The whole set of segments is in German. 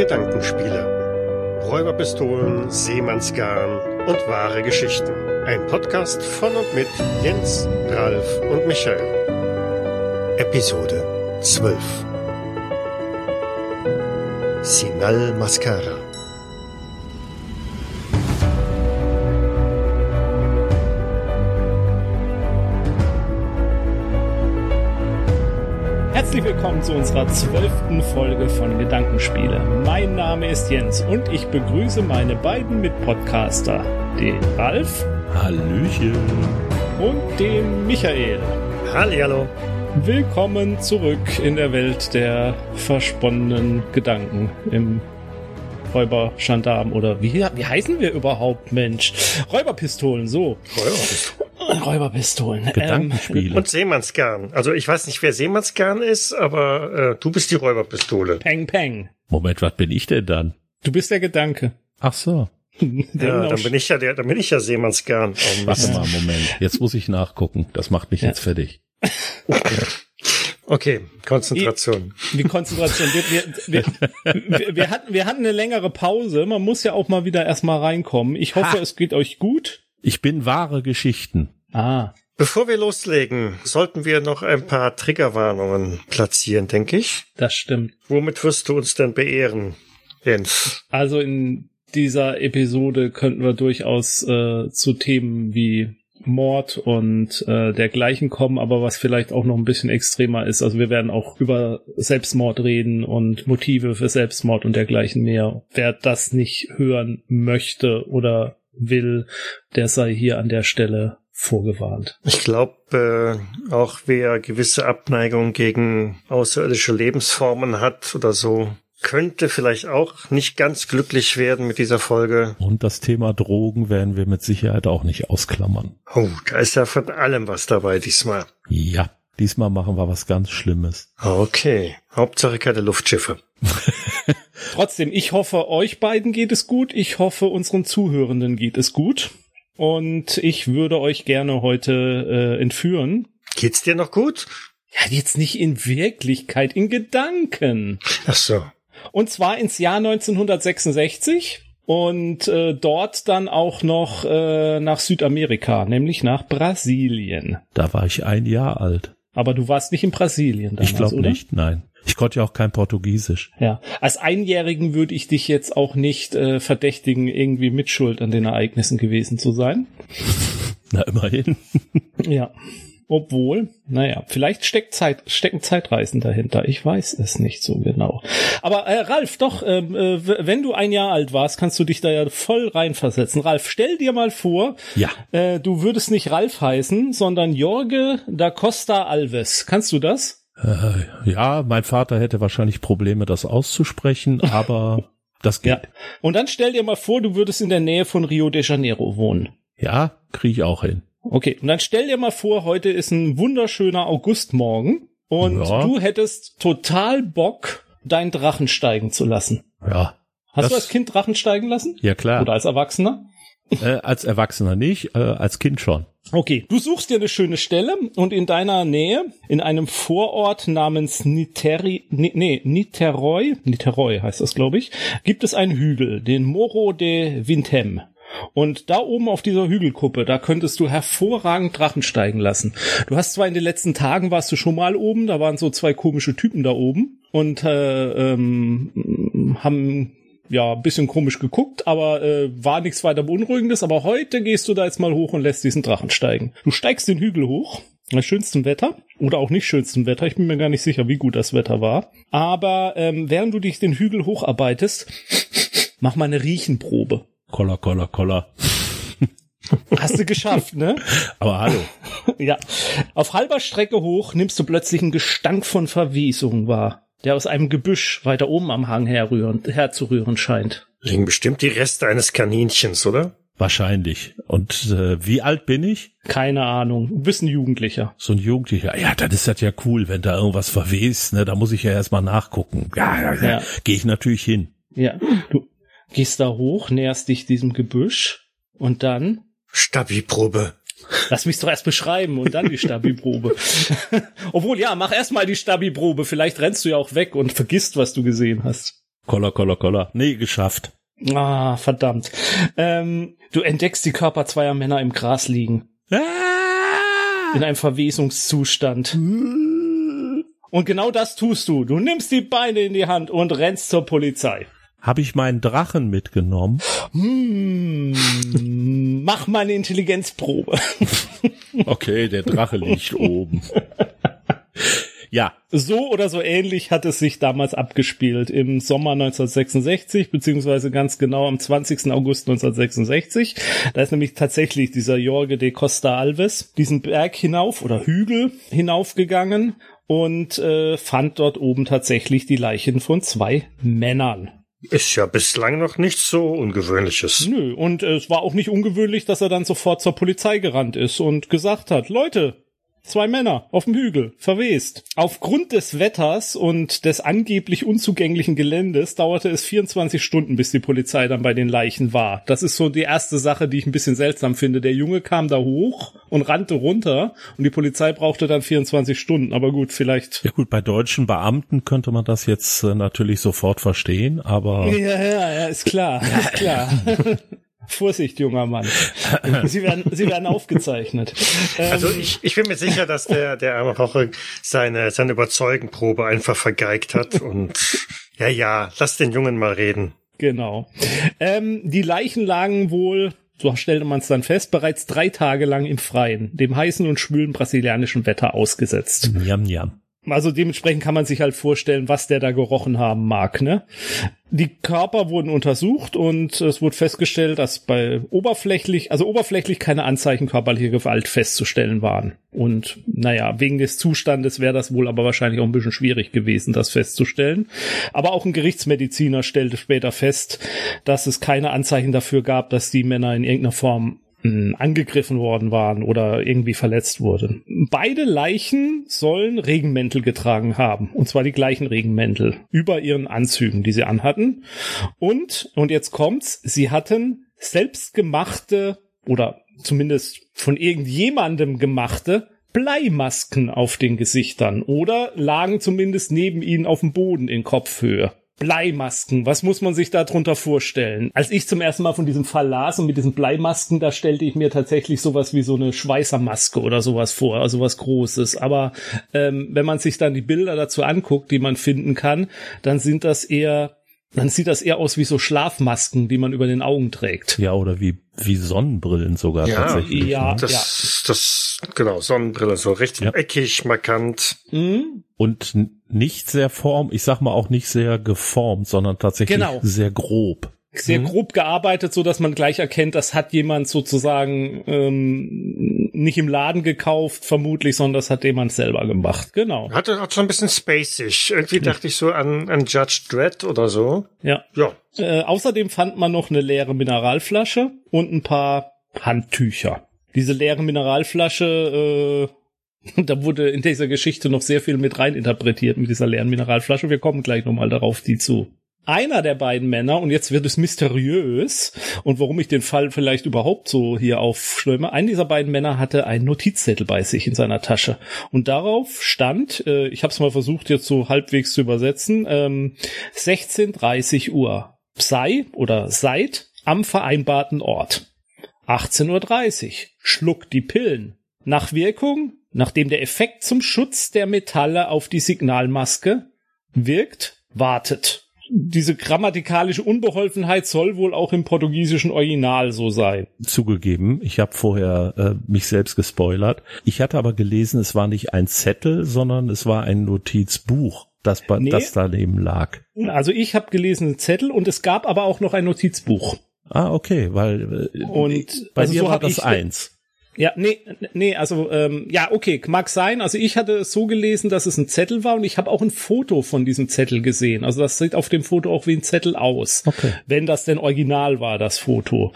Gedankenspiele. Räuberpistolen, Seemannsgarn und wahre Geschichten. Ein Podcast von und mit Jens, Ralf und Michael. Episode 12. Sinal Mascara. Herzlich willkommen zu unserer zwölften Folge von Gedankenspiele. Mein Name ist Jens und ich begrüße meine beiden Mitpodcaster, den Ralf Hallöchen. und den Michael. Hallihallo. Willkommen zurück in der Welt der versponnenen Gedanken im Räuber Gendarm oder wie, wie heißen wir überhaupt, Mensch? Räuberpistolen, so. Räuberpistolen. Räuberpistolen. Gedankenspiele. Und Seemannsgarn. Also ich weiß nicht, wer Seemannsgarn ist, aber äh, du bist die Räuberpistole. Ähm, Peng, peng. Moment, was bin ich denn dann? Du bist der Gedanke. Ach so. Ja, dann bin ich ja der, dann bin ich ja Seemannsgarn. Oh, Warte mal, Moment. Jetzt muss ich nachgucken. Das macht mich Ja. jetzt fertig. Okay, Konzentration. Die Konzentration. Wir, wir, wir, wir, wir, hatten, wir hatten eine längere Pause. Man muss ja auch mal wieder erstmal reinkommen. Ich hoffe, Ha. es geht euch gut. Ich bin wahre Geschichten. Ah. Bevor wir loslegen, sollten wir noch ein paar Triggerwarnungen platzieren, denke ich. Das stimmt. Womit wirst du uns denn beehren, Jens? Also in dieser Episode könnten wir durchaus äh, zu Themen wie Mord und äh, dergleichen kommen, aber was vielleicht auch noch ein bisschen extremer ist. Also wir werden auch über Selbstmord reden und Motive für Selbstmord und dergleichen mehr. Wer das nicht hören möchte oder will, der sei hier an der Stelle vorgewarnt. Ich glaube, äh, auch wer gewisse Abneigung gegen außerirdische Lebensformen hat oder so, könnte vielleicht auch nicht ganz glücklich werden mit dieser Folge. Und das Thema Drogen werden wir mit Sicherheit auch nicht ausklammern. Oh, da ist ja von allem was dabei diesmal. Ja, diesmal machen wir was ganz Schlimmes. Okay, Hauptsache keine Luftschiffe. Trotzdem, ich hoffe, euch beiden geht es gut. Ich hoffe, unseren Zuhörenden geht es gut. Und ich würde euch gerne heute äh, entführen. Geht's dir noch gut? Ja, jetzt nicht in Wirklichkeit, in Gedanken. Ach so. Und zwar ins Jahr 1966 und äh, dort dann auch noch äh, nach Südamerika, nämlich nach Brasilien. Da war ich ein Jahr alt. Aber du warst nicht in Brasilien damals, ich glaube nicht, nein. Ich konnte ja auch kein Portugiesisch. Ja, als Einjährigen würde ich dich jetzt auch nicht äh, verdächtigen, irgendwie mitschuld an den Ereignissen gewesen zu sein. Na, immerhin. Ja. Obwohl, naja, vielleicht steckt Zeit, stecken Zeitreisen dahinter. Ich weiß es nicht so genau. Aber äh, Ralf, doch, ähm, äh, wenn du ein Jahr alt warst, kannst du dich da ja voll reinversetzen. Ralf, stell dir mal vor, Ja. äh, du würdest nicht Ralf heißen, sondern Jorge da Costa Alves. Kannst du das? Äh, ja, mein Vater hätte wahrscheinlich Probleme, das auszusprechen, aber das Ja. geht. Und dann stell dir mal vor, du würdest in der Nähe von Rio de Janeiro wohnen. Ja, kriege ich auch hin. Okay, und dann stell dir mal vor, heute ist ein wunderschöner Augustmorgen und Ja. du hättest total Bock, deinen Drachen steigen zu lassen. Ja. Hast du als Kind Drachen steigen lassen? Ja, klar. Oder als Erwachsener? Äh, als Erwachsener nicht, äh, als Kind schon. Okay, du suchst dir eine schöne Stelle und in deiner Nähe, in einem Vorort namens Niteri, Ni- nee, Niterói, Niterói heißt das, glaube ich, gibt es einen Hügel, den Moro de Vintem. Und da oben auf dieser Hügelkuppe, da könntest du hervorragend Drachen steigen lassen. Du hast zwar in den letzten Tagen warst du schon mal oben, da waren so zwei komische Typen da oben und äh, ähm, haben ja, ein bisschen komisch geguckt, aber äh, war nichts weiter beunruhigendes. Aber heute gehst du da jetzt mal hoch und lässt diesen Drachen steigen. Du steigst den Hügel hoch, bei schönstem Wetter oder auch nicht schönstem Wetter. Ich bin mir gar nicht sicher, wie gut das Wetter war. Aber ähm, während du dich den Hügel hocharbeitest, mach mal eine Riechenprobe. Koller, koller, koller. Hast du geschafft, ne? Aber hallo. Ja. Auf halber Strecke hoch nimmst du plötzlich einen Gestank von Verwesung wahr, der aus einem Gebüsch weiter oben am Hang herrühren, herzurühren scheint. Liegen bestimmt die Reste eines Kaninchens, oder? Wahrscheinlich. Und äh, wie alt bin ich? Keine Ahnung. Du bist ein Jugendlicher. So ein Jugendlicher. Ja, dann ist das ja cool, wenn da irgendwas verwest. Ne? Da muss ich ja erstmal nachgucken. Ja, ja, ja. Ja. Gehe ich natürlich hin. Ja, du gehst da hoch, näherst dich diesem Gebüsch und dann, Stabi-Probe. Lass mich doch erst beschreiben und dann die Stabi-Probe. Obwohl, ja, mach erst mal die Stabi-Probe. Vielleicht rennst du ja auch weg und vergisst, was du gesehen hast. Koller, koller, koller. Nee, geschafft. Ah, verdammt. Ähm, du entdeckst die Körper zweier Männer im Gras liegen. Ah! In einem Verwesungszustand. Und genau das tust du. Du nimmst die Beine in die Hand und rennst zur Polizei. Habe ich meinen Drachen mitgenommen? Hm, mach mal eine Intelligenzprobe. Okay, der Drache liegt oben. Ja, So oder so ähnlich hat es sich damals abgespielt im Sommer 1966, beziehungsweise ganz genau am 20. August 1966. Da ist nämlich tatsächlich dieser Jorge de Costa Alves diesen Berg hinauf oder Hügel hinaufgegangen und äh, fand dort oben tatsächlich die Leichen von zwei Männern. Ist ja bislang noch nichts so Ungewöhnliches. Nö, und äh, es war auch nicht ungewöhnlich, dass er dann sofort zur Polizei gerannt ist und gesagt hat, Leute, zwei Männer auf dem Hügel, verwest. Aufgrund des Wetters und des angeblich unzugänglichen Geländes dauerte es 24 Stunden, bis die Polizei dann bei den Leichen war. Das ist so die erste Sache, die ich ein bisschen seltsam finde. Der Junge kam da hoch und rannte runter und die Polizei brauchte dann 24 Stunden. Aber gut, vielleicht. ja gut, bei deutschen Beamten könnte man das jetzt äh, natürlich sofort verstehen, aber Ja, ja, ja, ist klar, ist klar. Vorsicht, junger Mann. Sie werden, sie werden aufgezeichnet. Ähm, Also ich, ich bin mir sicher, dass der, der arme Roche seine, seine Überzeugenprobe einfach vergeigt hat und ja, ja, lass den Jungen mal reden. Genau. Ähm, die Leichen lagen wohl, so stellte man es dann fest, bereits drei Tage lang im Freien, dem heißen und schwülen brasilianischen Wetter ausgesetzt. jam, jam. Also dementsprechend kann man sich halt vorstellen, was der da gerochen haben mag, ne? Die Körper wurden untersucht und es wurde festgestellt, dass bei oberflächlich, also oberflächlich keine Anzeichen körperlicher Gewalt festzustellen waren. Und naja, wegen des Zustandes wäre das wohl aber wahrscheinlich auch ein bisschen schwierig gewesen, das festzustellen. Aber auch ein Gerichtsmediziner stellte später fest, dass es keine Anzeichen dafür gab, dass die Männer in irgendeiner Form angegriffen worden waren oder irgendwie verletzt wurden. Beide Leichen sollen Regenmäntel getragen haben. Und zwar die gleichen Regenmäntel über ihren Anzügen, die sie anhatten. Und, und jetzt kommt's, sie hatten selbstgemachte oder zumindest von irgendjemandem gemachte Bleimasken auf den Gesichtern oder lagen zumindest neben ihnen auf dem Boden in Kopfhöhe. Bleimasken, was muss man sich darunter vorstellen? Als ich zum ersten Mal von diesem Fall las und mit diesen Bleimasken, da stellte ich mir tatsächlich sowas wie so eine Schweißermaske oder sowas vor, also was Großes. Aber ähm, wenn man sich dann die Bilder dazu anguckt, die man finden kann, dann sind das eher, dann sieht das eher aus wie so Schlafmasken, die man über den Augen trägt. Ja, oder wie, wie Sonnenbrillen sogar Ja, tatsächlich. ja. ne? Das, das, genau, Sonnenbrille, so richtig Ja. eckig, markant. Mhm. Und nicht sehr form, ich sag mal auch nicht sehr geformt, sondern tatsächlich Genau. sehr grob. sehr grob gearbeitet, so dass man gleich erkennt, das hat jemand sozusagen ähm, nicht im Laden gekauft, vermutlich, sondern das hat jemand selber gemacht. Genau. Hatte auch so ein bisschen spacig. Irgendwie dachte ich so an, an Judge Dredd oder so. Ja. Ja. Äh, außerdem fand man noch eine leere Mineralflasche und ein paar Handtücher. Diese leere Mineralflasche, äh, da wurde in dieser Geschichte noch sehr viel mit rein interpretiert mit dieser leeren Mineralflasche. Wir kommen gleich nochmal darauf, die zu. Einer der beiden Männer, und jetzt wird es mysteriös, und warum ich den Fall vielleicht überhaupt so hier aufschlöme, ein dieser beiden Männer hatte einen Notizzettel bei sich in seiner Tasche. Und darauf stand, äh, ich habe es mal versucht jetzt so halbwegs zu übersetzen, ähm, 16.30 Uhr. Sei oder seid am vereinbarten Ort. 18.30 Uhr. Schluck die Pillen. Nach Wirkung, nachdem der Effekt zum Schutz der Metalle auf die Signalmaske wirkt, wartet. Diese grammatikalische Unbeholfenheit soll wohl auch im portugiesischen Original so sein. Zugegeben, ich habe vorher äh, mich selbst gespoilert. Ich hatte aber gelesen, es war nicht ein Zettel, sondern es war ein Notizbuch, das, Nee. das daneben lag. Also ich habe gelesen einen Zettel und es gab aber auch noch ein Notizbuch. Ah, okay, weil äh, Und bei also mir so war das ich- eins. Ja, nee, nee, also ähm, ja, okay, mag sein. Also ich hatte es so gelesen, dass es ein Zettel war und ich habe auch ein Foto von diesem Zettel gesehen. Also das sieht auf dem Foto auch wie ein Zettel aus. Okay. Wenn das denn original war, das Foto.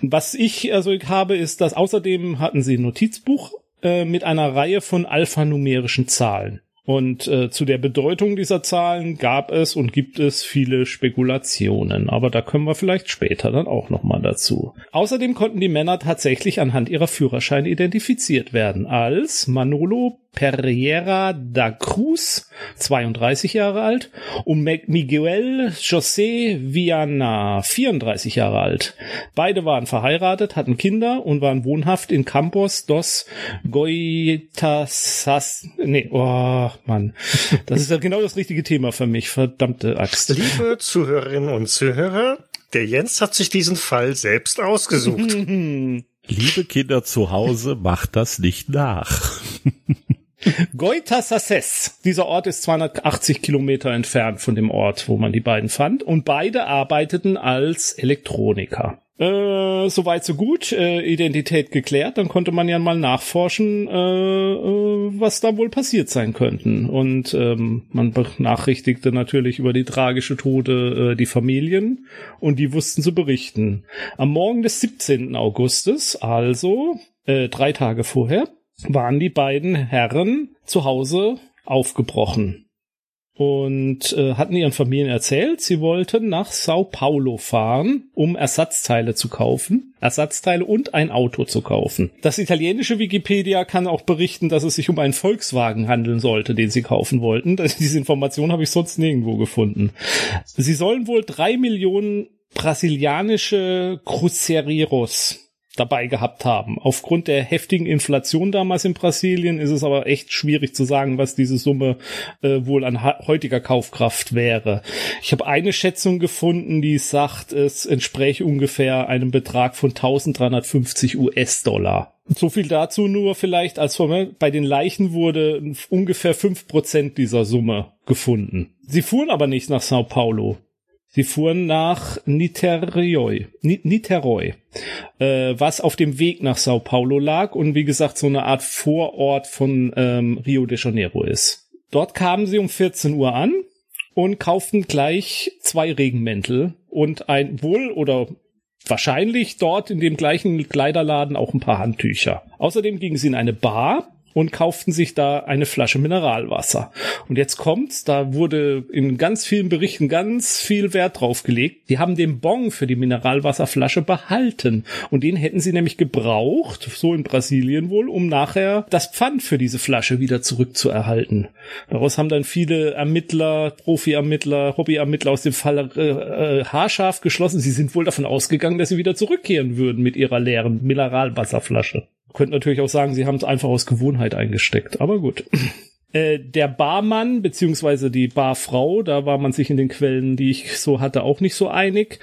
Was ich also habe, ist, dass außerdem hatten sie ein Notizbuch äh, mit einer Reihe von alphanumerischen Zahlen. Und äh, zu der Bedeutung dieser Zahlen gab es und gibt es viele Spekulationen, aber da kommen wir vielleicht später dann auch nochmal dazu. Außerdem konnten die Männer tatsächlich anhand ihrer Führerscheine identifiziert werden als Manolo Pereira da Cruz, 32 Jahre alt, und Miguel José Viana, 34 Jahre alt. Beide waren verheiratet, hatten Kinder und waren wohnhaft in Campos dos Goitasas. Nee, oh Mann. Das ist ja genau das richtige Thema für mich, verdammte Axt. Liebe Zuhörerinnen und Zuhörer, der Jens hat sich diesen Fall selbst ausgesucht. Liebe Kinder zu Hause, macht das nicht nach. Goitasasses. Dieser Ort ist 280 Kilometer entfernt von dem Ort, wo man die beiden fand. Und beide arbeiteten als Elektroniker. Äh, soweit so gut, äh, Identität geklärt, dann konnte man ja mal nachforschen, äh, äh, was da wohl passiert sein könnten. Und ähm, man benachrichtigte natürlich über die tragische Tode äh, die Familien und die wussten zu berichten. Am Morgen des 17. Augustes, also äh, drei Tage vorher, waren die beiden Herren zu Hause aufgebrochen und äh, hatten ihren Familien erzählt, sie wollten nach Sao Paulo fahren, um Ersatzteile zu kaufen, Ersatzteile und ein Auto zu kaufen. Das italienische Wikipedia kann auch berichten, dass es sich um einen Volkswagen handeln sollte, den sie kaufen wollten. Diese Information habe ich sonst nirgendwo gefunden. Sie sollen wohl drei Millionen brasilianische Cruzereiros dabei gehabt haben. Aufgrund der heftigen Inflation damals in Brasilien ist es aber echt schwierig zu sagen, was diese Summe äh, wohl an heutiger Kaufkraft wäre. Ich habe eine Schätzung gefunden, die sagt, es entspräche ungefähr einem Betrag von 1350 US-Dollar. So viel dazu nur vielleicht, als bei den Leichen wurde ungefähr fünf Prozent dieser Summe gefunden. Sie fuhren aber nicht nach Sao Paulo. Sie fuhren nach Niterói, Niterói äh, was auf dem Weg nach Sao Paulo lag und wie gesagt so eine Art Vorort von ähm, Rio de Janeiro ist. Dort kamen sie um 14 Uhr an und kauften gleich zwei Regenmäntel und ein wohl oder wahrscheinlich dort in dem gleichen Kleiderladen auch ein paar Handtücher. Außerdem gingen sie in eine Bar und kauften sich da eine Flasche Mineralwasser. Und jetzt kommt's, da wurde in ganz vielen Berichten ganz viel Wert drauf gelegt. Die haben den Bon für die Mineralwasserflasche behalten und den hätten sie nämlich gebraucht, so in Brasilien wohl, um nachher das Pfand für diese Flasche wieder zurückzuerhalten. Daraus haben dann viele Ermittler, Profi-Ermittler, Hobby-Ermittler aus dem Fall äh, äh, haarscharf geschlossen. Sie sind wohl davon ausgegangen, dass sie wieder zurückkehren würden mit ihrer leeren Mineralwasserflasche. Könnt natürlich auch sagen, sie haben es einfach aus Gewohnheit eingesteckt, aber gut. Äh, der Barmann beziehungsweise die Barfrau, da war man sich in den Quellen, die ich so hatte, auch nicht so einig,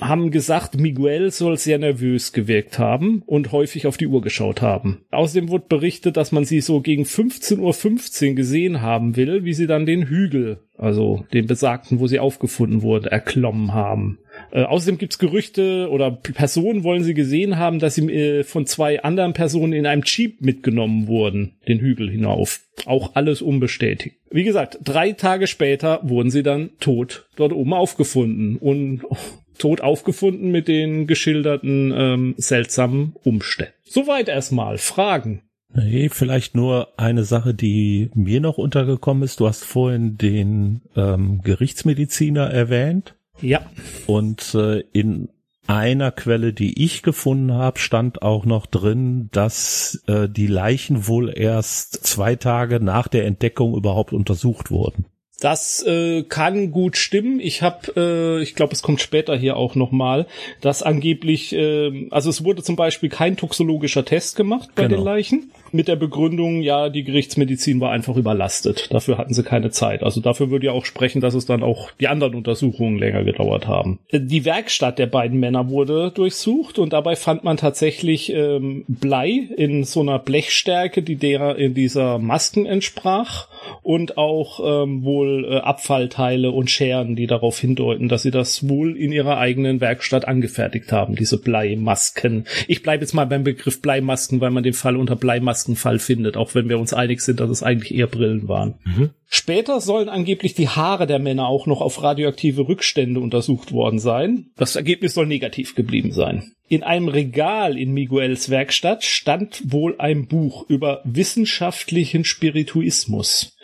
haben gesagt, Miguel soll sehr nervös gewirkt haben und häufig auf die Uhr geschaut haben. Außerdem wurde berichtet, dass man sie so gegen 15.15 Uhr .15 gesehen haben will, wie sie dann den Hügel, also den besagten, wo sie aufgefunden wurde, erklommen haben. Äh, außerdem gibt's Gerüchte oder Personen wollen sie gesehen haben, dass sie äh, von zwei anderen Personen in einem Jeep mitgenommen wurden, den Hügel hinauf. Auch alles unbestätigt. Wie gesagt, drei Tage später wurden sie dann tot dort oben aufgefunden und tot aufgefunden mit den geschilderten ähm, seltsamen Umständen. Soweit erstmal. Fragen. Nee, vielleicht nur eine Sache, die mir noch untergekommen ist. Du hast vorhin den ähm, Gerichtsmediziner erwähnt. Ja. Und äh, in einer Quelle, die ich gefunden habe, stand auch noch drin, dass äh, die Leichen wohl erst zwei Tage nach der Entdeckung überhaupt untersucht wurden. Das äh, kann gut stimmen. Ich habe, äh, ich glaube, es kommt später hier auch noch mal, dass angeblich, äh, also es wurde zum Beispiel kein toxologischer Test gemacht bei genau. den Leichen mit der Begründung, ja, die Gerichtsmedizin war einfach überlastet. Dafür hatten sie keine Zeit. Also dafür würde ja auch sprechen, dass es dann auch die anderen Untersuchungen länger gedauert haben. Die Werkstatt der beiden Männer wurde durchsucht und dabei fand man tatsächlich ähm, Blei in so einer Blechstärke, die der in dieser Masken entsprach und auch ähm, wohl äh, Abfallteile und Scheren, die darauf hindeuten, dass sie das wohl in ihrer eigenen Werkstatt angefertigt haben, diese Bleimasken. Ich bleibe jetzt mal beim Begriff Bleimasken, weil man den Fall unter Bleimasken Fall findet, auch wenn wir uns einig sind, dass es eigentlich eher Brillen waren. Mhm. Später sollen angeblich die Haare der Männer auch noch auf radioaktive Rückstände untersucht worden sein. Das Ergebnis soll negativ geblieben sein. In einem Regal in Miguels Werkstatt stand wohl ein Buch über wissenschaftlichen Spirituismus.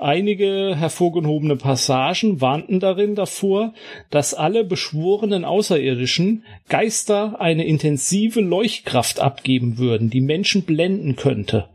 Einige hervorgehobene Passagen warnten darin davor, dass alle beschworenen Außerirdischen Geister eine intensive Leuchtkraft abgeben würden, die Menschen blenden könnte.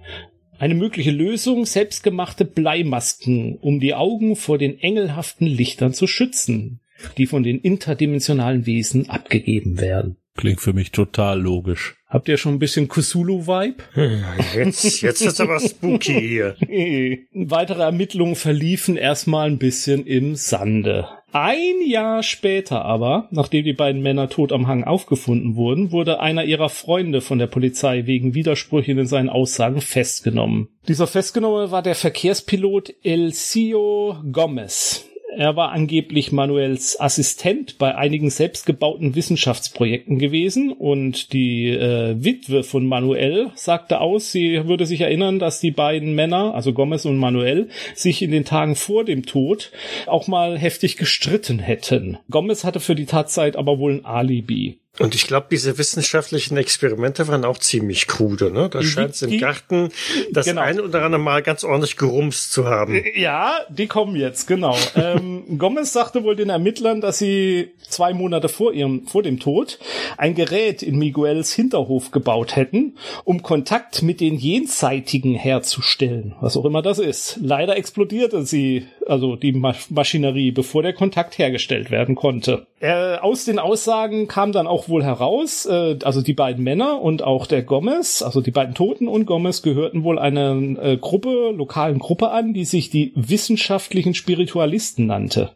Eine mögliche Lösung, selbstgemachte Bleimasken, um die Augen vor den engelhaften Lichtern zu schützen, die von den interdimensionalen Wesen abgegeben werden. Klingt für mich total logisch. Habt ihr schon ein bisschen Cthulhu-Vibe? Jetzt, jetzt ist aber spooky hier. Weitere Ermittlungen verliefen erstmal ein bisschen im Sande. Ein Jahr später aber, nachdem die beiden Männer tot am Hang aufgefunden wurden, wurde einer ihrer Freunde von der Polizei wegen Widersprüchen in seinen Aussagen festgenommen. Dieser Festgenommene war der Verkehrspilot Elcio Gomez. Er war angeblich Manuels Assistent bei einigen selbstgebauten Wissenschaftsprojekten gewesen und die äh, Witwe von Manuel sagte aus, sie würde sich erinnern, dass die beiden Männer, also Gomez und Manuel, sich in den Tagen vor dem Tod auch mal heftig gestritten hätten. Gomez hatte für die Tatzeit aber wohl ein Alibi. Und ich glaube, diese wissenschaftlichen Experimente waren auch ziemlich krude. Ne? Da scheint es im Garten das genau. ein oder andere Mal ganz ordentlich gerumst zu haben. Ja, die kommen jetzt, genau. ähm, Gomez sagte wohl den Ermittlern, dass sie zwei Monate vor ihrem, vor dem Tod ein Gerät in Miguels Hinterhof gebaut hätten, um Kontakt mit den Jenseitigen herzustellen, was auch immer das ist. Leider explodierte sie, also die Maschinerie, bevor der Kontakt hergestellt werden konnte. Äh, aus den Aussagen kam dann auch wohl heraus, äh, also die beiden Männer und auch der Gomez, also die beiden Toten und Gomez gehörten wohl einer äh, Gruppe, lokalen Gruppe an, die sich die wissenschaftlichen Spiritualisten nannte.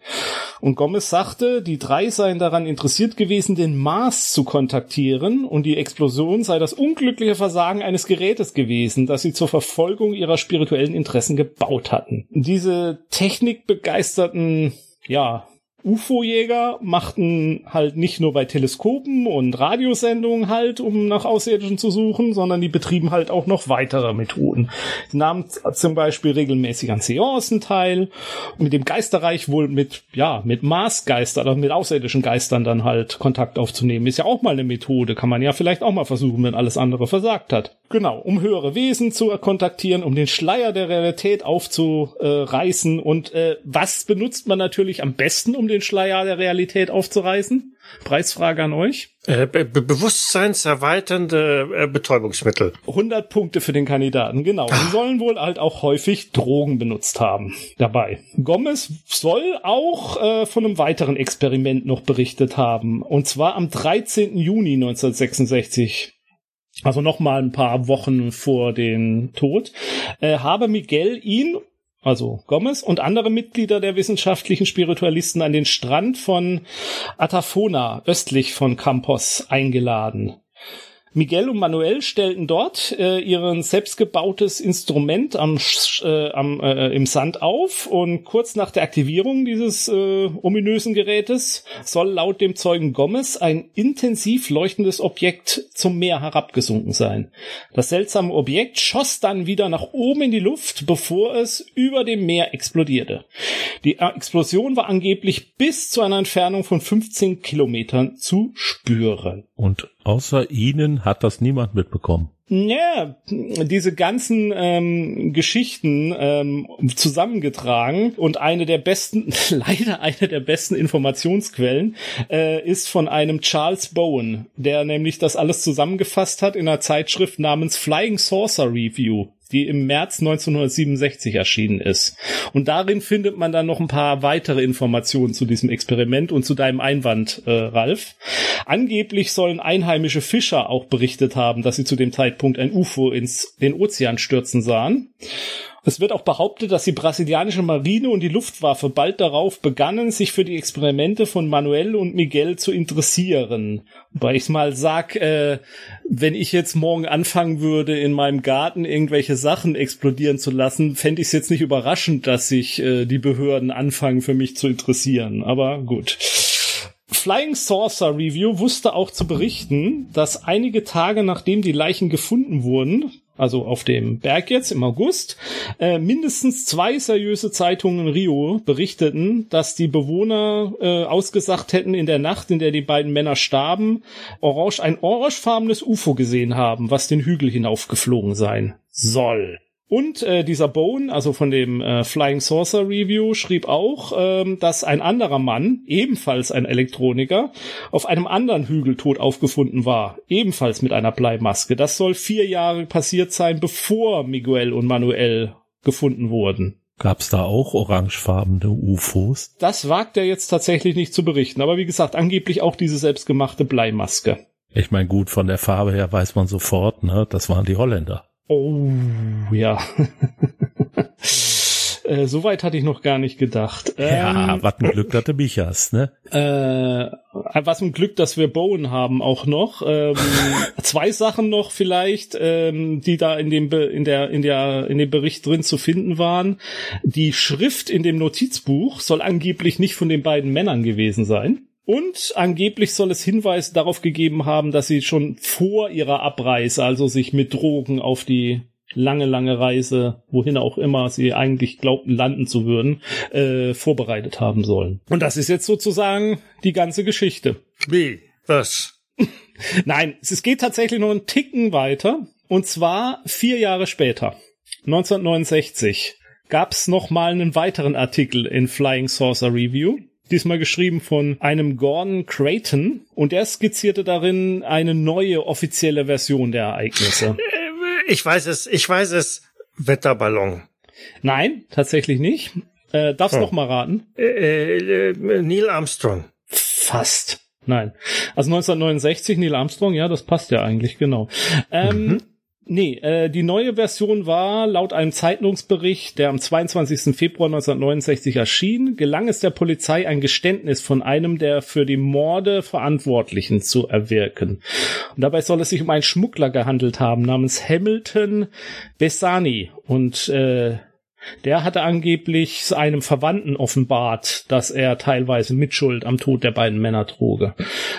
Und Gomez sagte, die drei seien daran interessiert gewesen, den Mars zu kontaktieren und die Explosion sei das unglückliche Versagen eines Gerätes gewesen, das sie zur Verfolgung ihrer spirituellen Interessen gebaut hatten. Diese technikbegeisterten ja, UFO-Jäger machten halt nicht nur bei Teleskopen und Radiosendungen halt, um nach Außerirdischen zu suchen, sondern die betrieben halt auch noch weitere Methoden. Sie nahmen zum Beispiel regelmäßig an Seancen teil, mit dem Geisterreich wohl mit, ja, mit Marsgeistern oder mit außerirdischen Geistern dann halt Kontakt aufzunehmen. Ist ja auch mal eine Methode, kann man ja vielleicht auch mal versuchen, wenn alles andere versagt hat. Genau, um höhere Wesen zu kontaktieren, um den Schleier der Realität aufzureißen und äh, was benutzt man natürlich am besten, um den Schleier der Realität aufzureißen? Preisfrage an euch. Äh, be bewusstseinserweiternde äh, Betäubungsmittel. 100 Punkte für den Kandidaten, genau. Sie ah. sollen wohl halt auch häufig Drogen benutzt haben dabei. Gomez soll auch äh, von einem weiteren Experiment noch berichtet haben. Und zwar am 13. Juni 1966 also noch mal ein paar Wochen vor dem Tod, äh, habe Miguel ihn also Gomez und andere Mitglieder der wissenschaftlichen Spiritualisten an den Strand von Atafona östlich von Campos eingeladen. Miguel und Manuel stellten dort äh, ihren selbstgebautes Instrument am, äh, am, äh, im Sand auf und kurz nach der Aktivierung dieses äh, ominösen Gerätes soll laut dem Zeugen Gomez ein intensiv leuchtendes Objekt zum Meer herabgesunken sein. Das seltsame Objekt schoss dann wieder nach oben in die Luft, bevor es über dem Meer explodierte. Die äh, Explosion war angeblich bis zu einer Entfernung von 15 Kilometern zu spüren. Und außer Ihnen hat das niemand mitbekommen. Ja, diese ganzen ähm, Geschichten ähm, zusammengetragen und eine der besten, leider eine der besten Informationsquellen äh, ist von einem Charles Bowen, der nämlich das alles zusammengefasst hat in einer Zeitschrift namens Flying Saucer Review die im März 1967 erschienen ist. Und darin findet man dann noch ein paar weitere Informationen zu diesem Experiment und zu deinem Einwand, äh, Ralf. Angeblich sollen einheimische Fischer auch berichtet haben, dass sie zu dem Zeitpunkt ein UFO ins den Ozean stürzen sahen. Es wird auch behauptet, dass die brasilianische Marine und die Luftwaffe bald darauf begannen, sich für die Experimente von Manuel und Miguel zu interessieren. Wobei ich mal sag, äh, wenn ich jetzt morgen anfangen würde, in meinem Garten irgendwelche Sachen explodieren zu lassen, fände ich es jetzt nicht überraschend, dass sich äh, die Behörden anfangen, für mich zu interessieren. Aber gut. Flying Saucer Review wusste auch zu berichten, dass einige Tage nachdem die Leichen gefunden wurden, also auf dem Berg jetzt im August, äh, mindestens zwei seriöse Zeitungen in Rio berichteten, dass die Bewohner äh, ausgesagt hätten in der Nacht, in der die beiden Männer starben, orange, ein orangefarbenes UFO gesehen haben, was den Hügel hinaufgeflogen sein soll. Und äh, dieser Bone, also von dem äh, Flying Saucer Review, schrieb auch, ähm, dass ein anderer Mann, ebenfalls ein Elektroniker, auf einem anderen Hügel tot aufgefunden war, ebenfalls mit einer Bleimaske. Das soll vier Jahre passiert sein, bevor Miguel und Manuel gefunden wurden. Gab's da auch orangefarbene UFOs? Das wagt er jetzt tatsächlich nicht zu berichten, aber wie gesagt, angeblich auch diese selbstgemachte Bleimaske. Ich meine, gut, von der Farbe her weiß man sofort, ne? Das waren die Holländer. Oh, ja. äh, Soweit hatte ich noch gar nicht gedacht. ja, Ähm, was ein Glück, dass du mich hast, ne? Äh, was ein Glück, dass wir Bowen haben auch noch. Ähm, zwei Sachen noch vielleicht, ähm, die da in dem Be in der in der in dem Bericht drin zu finden waren. Die Schrift in dem Notizbuch soll angeblich nicht von den beiden Männern gewesen sein. Und angeblich soll es Hinweise darauf gegeben haben, dass sie schon vor ihrer Abreise, also sich mit Drogen auf die lange, lange Reise, wohin auch immer sie eigentlich glaubten, landen zu würden, äh, vorbereitet haben sollen. Und das ist jetzt sozusagen die ganze Geschichte. Wie? Was? Nein, es geht tatsächlich noch einen Ticken weiter. Und zwar vier Jahre später, 1969, gab es noch mal einen weiteren Artikel in Flying Saucer Review. Diesmal geschrieben von einem Gordon Creighton und er skizzierte darin eine neue offizielle Version der Ereignisse. Äh, Ich weiß es, ich weiß es. Wetterballon. Nein, tatsächlich nicht. Äh, darfst Oh. noch mal raten? Äh, äh, Neil Armstrong. Fast. Nein. Also 1969 Neil Armstrong, ja, das passt ja eigentlich, genau. Ähm, Nee, äh, die neue Version war laut einem Zeitungsbericht, der am 22. Februar 1969 erschien, gelang es der Polizei, ein Geständnis von einem der für die Morde Verantwortlichen zu erwirken. Und dabei soll es sich um einen Schmuggler gehandelt haben namens Hamilton Bessani. Und äh, der hatte angeblich einem Verwandten offenbart, dass er teilweise Mitschuld am Tod der beiden Männer truge.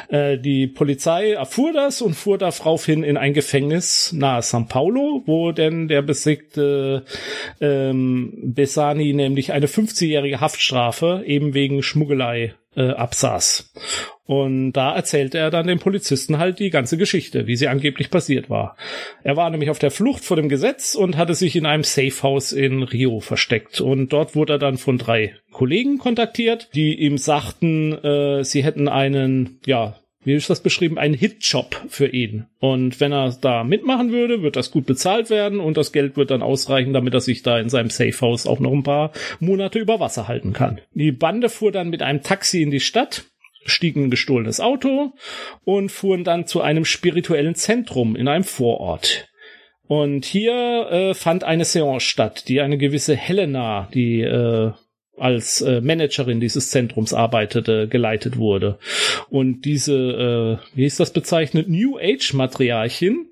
Äh, die Polizei erfuhr das und fuhr daraufhin in ein Gefängnis nahe São Paulo, wo denn der besiegte ähm, Bessani nämlich eine 50-jährige Haftstrafe eben wegen Schmuggelei äh, absaß. Und da erzählte er dann den Polizisten halt die ganze Geschichte, wie sie angeblich passiert war. Er war nämlich auf der Flucht vor dem Gesetz und hatte sich in einem Safehouse in Rio versteckt. Und dort wurde er dann von drei Kollegen kontaktiert, die ihm sagten, äh, sie hätten einen, ja, wie ist das beschrieben, einen Hitjob für ihn. Und wenn er da mitmachen würde, wird das gut bezahlt werden und das Geld wird dann ausreichen, damit er sich da in seinem Safehouse auch noch ein paar Monate über Wasser halten kann. Die Bande fuhr dann mit einem Taxi in die Stadt, stiegen in ein gestohlenes Auto und fuhren dann zu einem spirituellen Zentrum in einem Vorort. Und hier äh, fand eine Seance statt, die eine gewisse Helena, die äh, als äh, Managerin dieses Zentrums arbeitete, geleitet wurde. Und diese, äh, wie ist das bezeichnet, New Age Matriarchin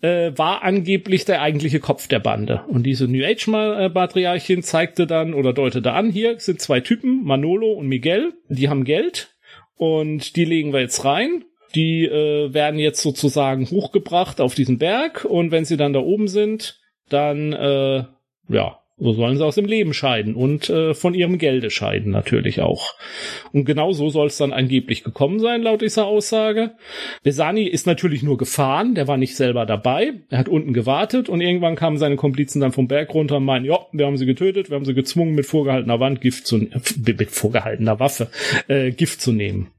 äh, war angeblich der eigentliche Kopf der Bande. Und diese New Age äh, Matriarchin zeigte dann oder deutete an, hier sind zwei Typen, Manolo und Miguel, die haben Geld und die legen wir jetzt rein. Die äh, werden jetzt sozusagen hochgebracht auf diesen Berg und wenn sie dann da oben sind, dann äh, ja, so sollen sie aus dem Leben scheiden und äh, von ihrem Gelde scheiden natürlich auch. Und genau so soll es dann angeblich gekommen sein, laut dieser Aussage. Besani ist natürlich nur gefahren, der war nicht selber dabei. Er hat unten gewartet und irgendwann kamen seine Komplizen dann vom Berg runter und meinen, ja, wir haben sie getötet, wir haben sie gezwungen, mit vorgehaltener Wand Gift zu, äh, mit vorgehaltener Waffe äh, Gift zu nehmen.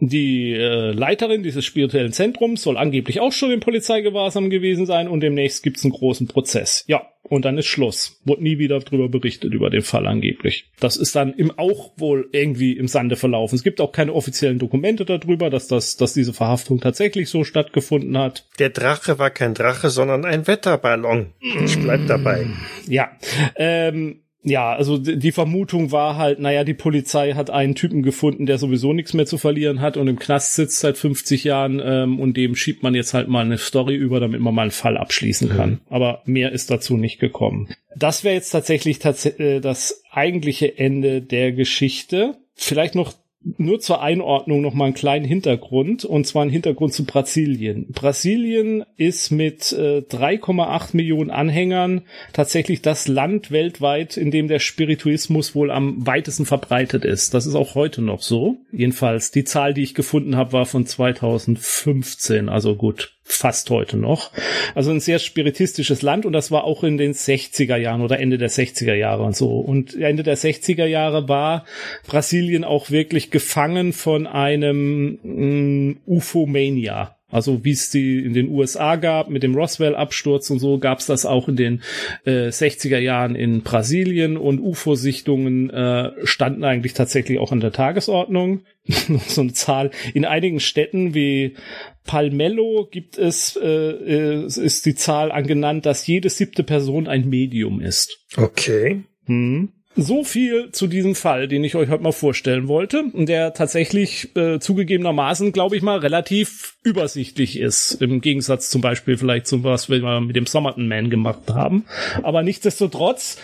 Die äh, Leiterin dieses spirituellen Zentrums soll angeblich auch schon im Polizeigewahrsam gewesen sein und demnächst gibt's einen großen Prozess. Ja, und dann ist Schluss. Wurde nie wieder darüber berichtet, über den Fall angeblich. Das ist dann im auch wohl irgendwie im Sande verlaufen. Es gibt auch keine offiziellen Dokumente darüber, dass, das, dass diese Verhaftung tatsächlich so stattgefunden hat. Der Drache war kein Drache, sondern ein Wetterballon. Ich bleib dabei. Ja, ähm, ja, also die Vermutung war halt, naja, die Polizei hat einen Typen gefunden, der sowieso nichts mehr zu verlieren hat und im Knast sitzt seit 50 Jahren ähm, und dem schiebt man jetzt halt mal eine Story über, damit man mal einen Fall abschließen kann. Aber mehr ist dazu nicht gekommen. Das wäre jetzt tatsächlich tats äh, das eigentliche Ende der Geschichte. Vielleicht noch nur zur Einordnung noch mal einen kleinen Hintergrund, und zwar ein Hintergrund zu Brasilien. Brasilien ist mit äh, 3,8 Millionen Anhängern tatsächlich das Land weltweit, in dem der Spirituismus wohl am weitesten verbreitet ist. Das ist auch heute noch so. Jedenfalls, die Zahl, die ich gefunden habe, war von 2015, also gut fast heute noch. Also ein sehr spiritistisches Land und das war auch in den 60er Jahren oder Ende der 60er Jahre und so. Und Ende der 60er Jahre war Brasilien auch wirklich gefangen von einem mm, UFO-Mania. Also wie es die in den USA gab mit dem Roswell-Absturz und so, gab es das auch in den äh, 60er Jahren in Brasilien und UFO-Sichtungen äh, standen eigentlich tatsächlich auch an der Tagesordnung. so eine Zahl. In einigen Städten wie Palmello gibt es, äh, äh, ist die Zahl angenannt, dass jede siebte Person ein Medium ist. Okay. Hm. So viel zu diesem Fall, den ich euch heute mal vorstellen wollte, der tatsächlich äh, zugegebenermaßen, glaube ich mal, relativ übersichtlich ist, im Gegensatz zum Beispiel vielleicht zu was wir mit dem Somerton Man gemacht haben. Aber nichtsdestotrotz,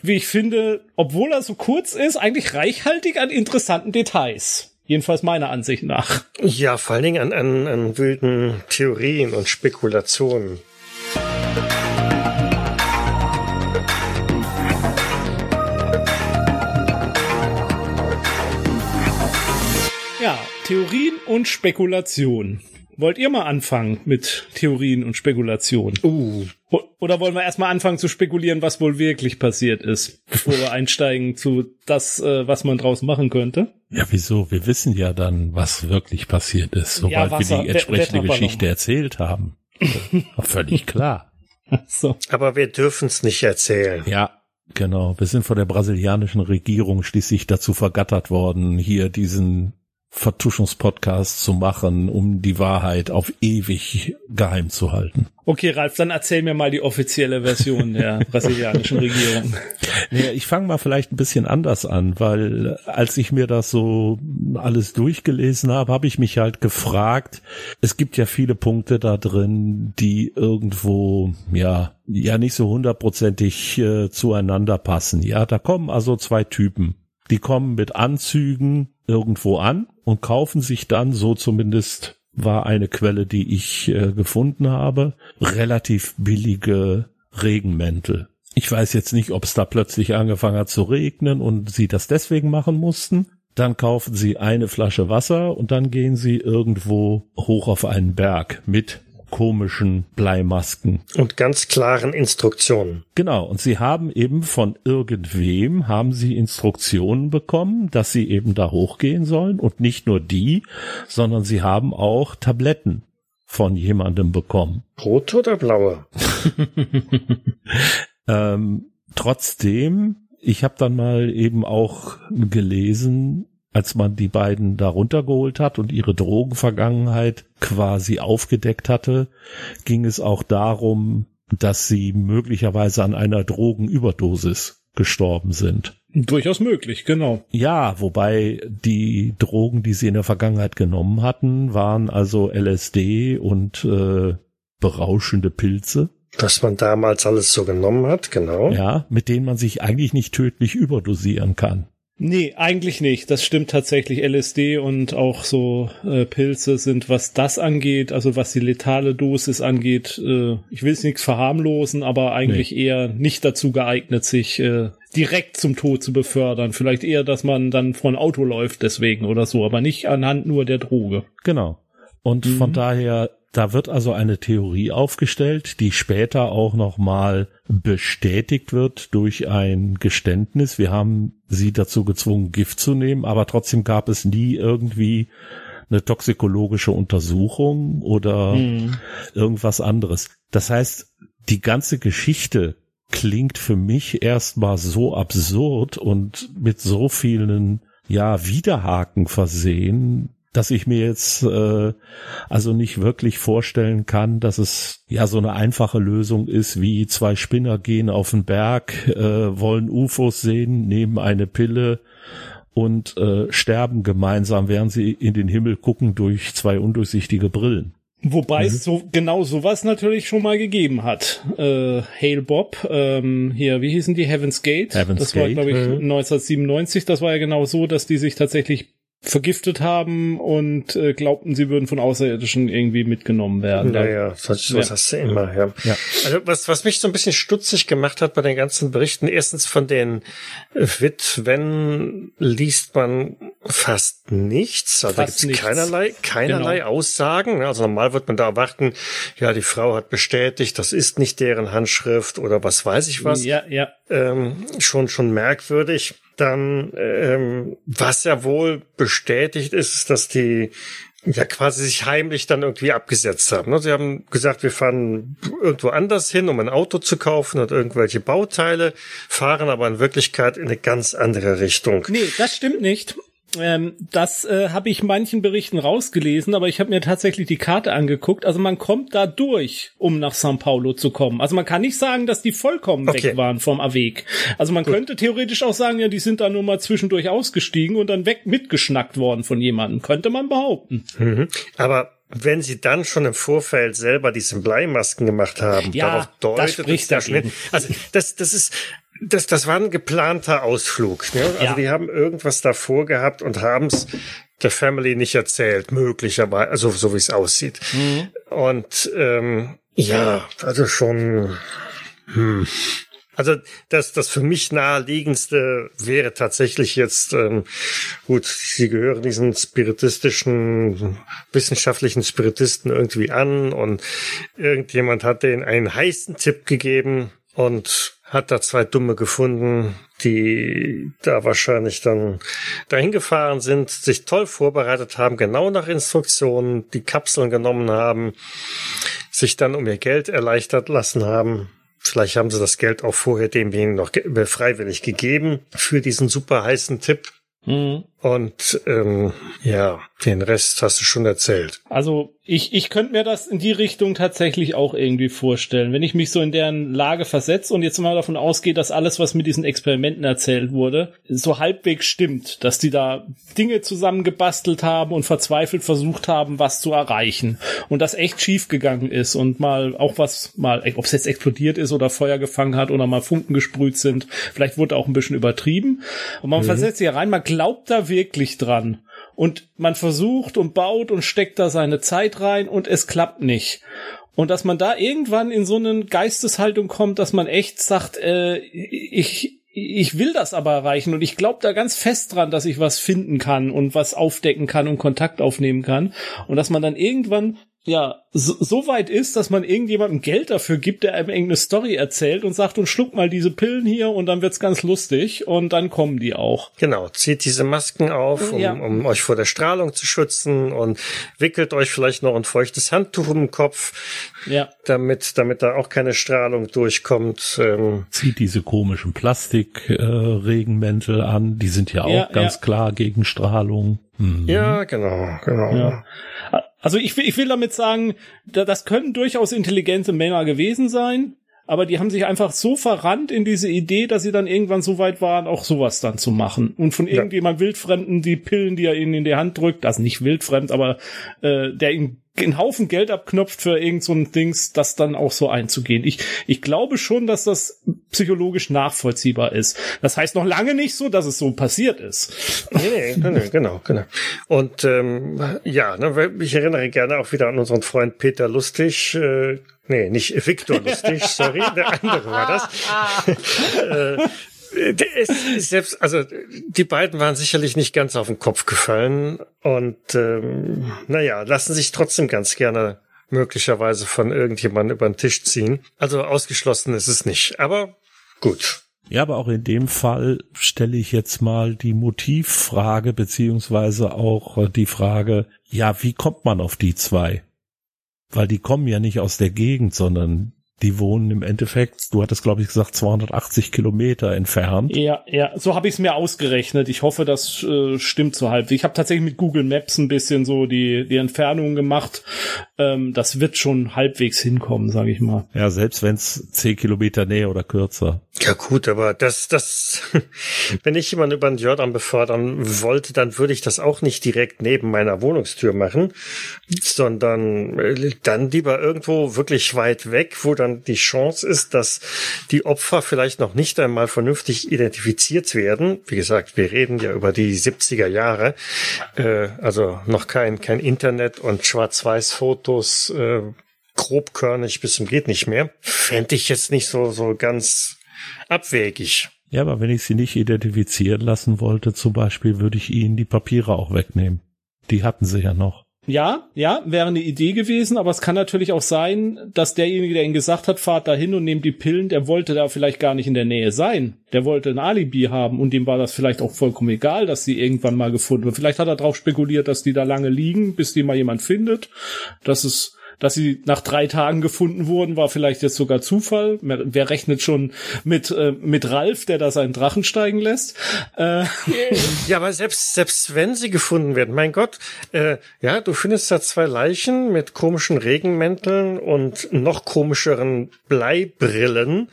wie ich finde, obwohl er so kurz ist, eigentlich reichhaltig an interessanten Details. Jedenfalls meiner Ansicht nach. Ja, vor allen Dingen an, an, an wilden Theorien und Spekulationen. Theorien und Spekulation. Wollt ihr mal anfangen mit Theorien und Spekulation? Uh, Oder wollen wir erstmal anfangen zu spekulieren, was wohl wirklich passiert ist, bevor wir einsteigen zu das, äh, was man draus machen könnte? Ja, wieso? Wir wissen ja dann, was wirklich passiert ist, sobald Ja, wir die entsprechende. Geschichte erzählt haben. Völlig klar. So. aber wir dürfen es nicht erzählen. Ja, genau. Wir sind von der brasilianischen Regierung schließlich dazu vergattert worden, hier diesen Vertuschungspodcast zu machen, um die Wahrheit auf ewig geheim zu halten. Okay, Ralf, dann erzähl mir mal die offizielle Version der brasilianischen Regierung. Ja, ich fange mal vielleicht ein bisschen anders an, weil als ich mir das so alles durchgelesen habe, habe ich mich halt gefragt, es gibt ja viele Punkte da drin, die irgendwo, ja, ja nicht so hundertprozentig äh, zueinander passen. Ja, da kommen also zwei Typen. Die kommen mit Anzügen irgendwo an und kaufen sich dann, so zumindest war eine Quelle, die ich äh, gefunden habe, relativ billige Regenmäntel. Ich weiß jetzt nicht, ob es da plötzlich angefangen hat zu regnen und sie das deswegen machen mussten. Dann kaufen sie eine Flasche Wasser und dann gehen sie irgendwo hoch auf einen Berg mit komischen Bleimasken. Und ganz klaren Instruktionen. Genau, und sie haben eben von irgendwem, haben sie Instruktionen bekommen, dass sie eben da hochgehen sollen und nicht nur die, sondern sie haben auch Tabletten von jemandem bekommen. Rote oder blaue? Ähm, trotzdem, ich habe dann mal eben auch gelesen, als man die beiden da runtergeholt hat und ihre Drogenvergangenheit quasi aufgedeckt hatte, ging es auch darum, dass sie möglicherweise an einer Drogenüberdosis gestorben sind. Durchaus möglich, genau. Ja, wobei die Drogen, die sie in der Vergangenheit genommen hatten, waren also LSD und äh, berauschende Pilze. Was man damals alles so genommen hat, genau. Ja, mit denen man sich eigentlich nicht tödlich überdosieren kann. Nee, eigentlich nicht. Das stimmt tatsächlich. LSD und auch so äh, Pilze sind, was das angeht, also was die letale Dosis angeht, äh, ich will es nichts verharmlosen, aber eigentlich eher nicht dazu geeignet, sich äh, direkt zum Tod zu befördern. Vielleicht eher, dass man dann vor ein Auto läuft deswegen oder so, aber nicht anhand nur der Droge. Genau. Und von daher, da wird also eine Theorie aufgestellt, die später auch nochmal bestätigt wird durch ein Geständnis. Wir haben sie dazu gezwungen, Gift zu nehmen, aber trotzdem gab es nie irgendwie eine toxikologische Untersuchung oder irgendwas anderes. Das heißt, die ganze Geschichte klingt für mich erstmal so absurd und mit so vielen ja Widerhaken versehen, dass ich mir jetzt äh, also nicht wirklich vorstellen kann, dass es ja so eine einfache Lösung ist, wie zwei Spinner gehen auf den Berg, äh, wollen UFOs sehen, nehmen eine Pille und äh, sterben gemeinsam, während sie in den Himmel gucken durch zwei undurchsichtige Brillen. Wobei es so genau sowas natürlich schon mal gegeben hat. Äh, Hail Bob, ähm, hier, wie hießen die? Heaven's Gate. Heaven's das war, Gate, glaube ich, mhm. 1997. Das war ja genau so, dass die sich tatsächlich vergiftet haben und äh, glaubten, sie würden von Außerirdischen irgendwie mitgenommen werden. Naja, sowas Ja. hast du immer, ja. Ja. Also was, was mich so ein bisschen stutzig gemacht hat bei den ganzen Berichten, erstens von den Witwen liest man fast nichts. Also Fast da nichts. gibt's keinerlei, keinerlei Genau. Aussagen. Also normal wird man da erwarten, ja, die Frau hat bestätigt, das ist nicht deren Handschrift oder was weiß ich was. Ja, ja. Ähm, schon, schon merkwürdig. Dann, ähm, was ja wohl bestätigt ist, dass die ja quasi sich heimlich dann irgendwie abgesetzt haben. ne? Sie haben gesagt, wir fahren irgendwo anders hin, um ein Auto zu kaufen und irgendwelche Bauteile, fahren aber in Wirklichkeit in eine ganz andere Richtung. Nee, das stimmt nicht. Ähm, das äh, habe ich manchen Berichten rausgelesen, aber ich habe mir tatsächlich die Karte angeguckt. Also man kommt da durch, um nach São Paulo zu kommen. Also man kann nicht sagen, dass die vollkommen Okay. weg waren vom Aweg. Also man könnte theoretisch auch sagen, ja, die sind da nur mal zwischendurch ausgestiegen und dann weg mitgeschnackt worden von jemandem. Könnte man behaupten. Mhm. Aber wenn sie dann schon im Vorfeld selber diese Bleimasken gemacht haben, Ja, darauf das deutet spricht ja schon hin. dagegen. Also das, das ist, das, das war ein geplanter Ausflug. Ne? Also Ja. die haben irgendwas davor gehabt und haben es der Family nicht erzählt, möglicherweise, also so wie es aussieht. Mhm. Und ähm, ja, also schon. Hm. Also das, das für mich naheliegendste wäre tatsächlich jetzt, ähm, gut, sie gehören diesen spiritistischen, wissenschaftlichen Spiritisten irgendwie an und irgendjemand hat denen einen heißen Tipp gegeben und hat da zwei Dumme gefunden, die da wahrscheinlich dann dahin gefahren sind, sich toll vorbereitet haben, genau nach Instruktionen, die Kapseln genommen haben, sich dann um ihr Geld erleichtert lassen haben. Vielleicht haben sie das Geld auch vorher demjenigen noch freiwillig gegeben für diesen super heißen Tipp. Mhm. Und ähm, ja, den Rest hast du schon erzählt. Also ich, ich könnte mir das in die Richtung tatsächlich auch irgendwie vorstellen. Wenn ich mich so in deren Lage versetze und jetzt mal davon ausgehe, dass alles, was mit diesen Experimenten erzählt wurde, so halbwegs stimmt, dass die da Dinge zusammengebastelt haben und verzweifelt versucht haben, was zu erreichen. Und das echt schief gegangen ist und mal auch was, mal, ob es jetzt explodiert ist oder Feuer gefangen hat oder mal Funken gesprüht sind. Vielleicht wurde auch ein bisschen übertrieben. Und man versetzt sich rein, man glaubt da wirklich dran. Und man versucht und baut und steckt da seine Zeit rein und es klappt nicht. Und dass man da irgendwann in so eine Geisteshaltung kommt, dass man echt sagt, äh, ich, ich will das aber erreichen und ich glaube da ganz fest dran, dass ich was finden kann und was aufdecken kann und Kontakt aufnehmen kann. Und dass man dann irgendwann ja, so, so weit ist, dass man irgendjemandem Geld dafür gibt, der einem irgendeine Story erzählt und sagt, und schluck mal diese Pillen hier und dann wird's ganz lustig und dann kommen die auch. Genau, zieht diese Masken auf, um, Ja. um euch vor der Strahlung zu schützen und wickelt euch vielleicht noch ein feuchtes Handtuch um den Kopf, Ja. damit, damit da auch keine Strahlung durchkommt. Ähm, Zieht diese komischen Plastik-Regenmäntel an, die sind ja auch Ja, ganz ja. klar gegen Strahlung. Mhm. Ja, genau, genau. Ja. Also ich will, ich will damit sagen, da, das können durchaus intelligente Männer gewesen sein, aber die haben sich einfach so verrannt in diese Idee, dass sie dann irgendwann so weit waren, auch sowas dann zu machen. Und von irgendjemand Wildfremden die Pillen, die er ihnen in die Hand drückt, also nicht wildfremd, aber äh, der ihnen einen Haufen Geld abknopft für irgend so ein Dings, das dann auch so einzugehen. Ich, ich glaube schon, dass das psychologisch nachvollziehbar ist. Das heißt noch lange nicht so, dass es so passiert ist. Nee, nee, nee, genau, genau. Und ähm, ja, ne, ich erinnere gerne auch wieder an unseren Freund Peter Lustig. Äh, nee, nicht Viktor Lustig, sorry, der andere war das. äh, der ist, selbst, also die beiden waren sicherlich nicht ganz auf den Kopf gefallen und ähm, naja, lassen sich trotzdem ganz gerne möglicherweise von irgendjemandem über den Tisch ziehen. Also ausgeschlossen ist es nicht, aber gut. Ja, aber auch in dem Fall stelle ich jetzt mal die Motivfrage beziehungsweise auch die Frage, ja, wie kommt man auf die zwei? Weil die kommen ja nicht aus der Gegend, sondern die wohnen im Endeffekt, du hattest glaube ich gesagt, 280 Kilometer entfernt. Ja, ja, so habe ich es mir ausgerechnet. Ich hoffe, das äh, stimmt so halb. Ich habe tatsächlich mit Google Maps ein bisschen so die, die Entfernungen gemacht. Ähm, das wird schon halbwegs hinkommen, sage ich mal. Ja, selbst wenn es 10 Kilometer näher oder kürzer. Ja gut, aber das, das, wenn ich jemanden über den Jordan befördern wollte, dann würde ich das auch nicht direkt neben meiner Wohnungstür machen, sondern äh, dann lieber irgendwo wirklich weit weg, wo dann die Chance ist, dass die Opfer vielleicht noch nicht einmal vernünftig identifiziert werden. Wie gesagt, wir reden ja über die 70er Jahre, äh, also noch kein, kein Internet und Schwarz-Weiß-Fotos, äh, grobkörnig bis zum geht nicht mehr. Fände ich jetzt nicht so, so ganz abwegig. Ja, aber wenn ich sie nicht identifizieren lassen wollte, zum Beispiel, würde ich ihnen die Papiere auch wegnehmen. Die hatten sie ja noch. Ja, ja, wäre eine Idee gewesen, aber es kann natürlich auch sein, dass derjenige, der ihnen gesagt hat, fahrt da hin und nehmt die Pillen, der wollte da vielleicht gar nicht in der Nähe sein. Der wollte ein Alibi haben und dem war das vielleicht auch vollkommen egal, dass sie irgendwann mal gefunden wird. Vielleicht hat er darauf spekuliert, dass die da lange liegen, bis die mal jemand findet. Das ist dass sie nach drei Tagen gefunden wurden, war vielleicht jetzt sogar Zufall. Wer rechnet schon mit, äh, mit Ralf, der da seinen Drachen steigen lässt? Äh. Ja, aber selbst, selbst wenn sie gefunden werden, mein Gott, äh, ja, du findest da zwei Leichen mit komischen Regenmänteln und noch komischeren Bleibrillen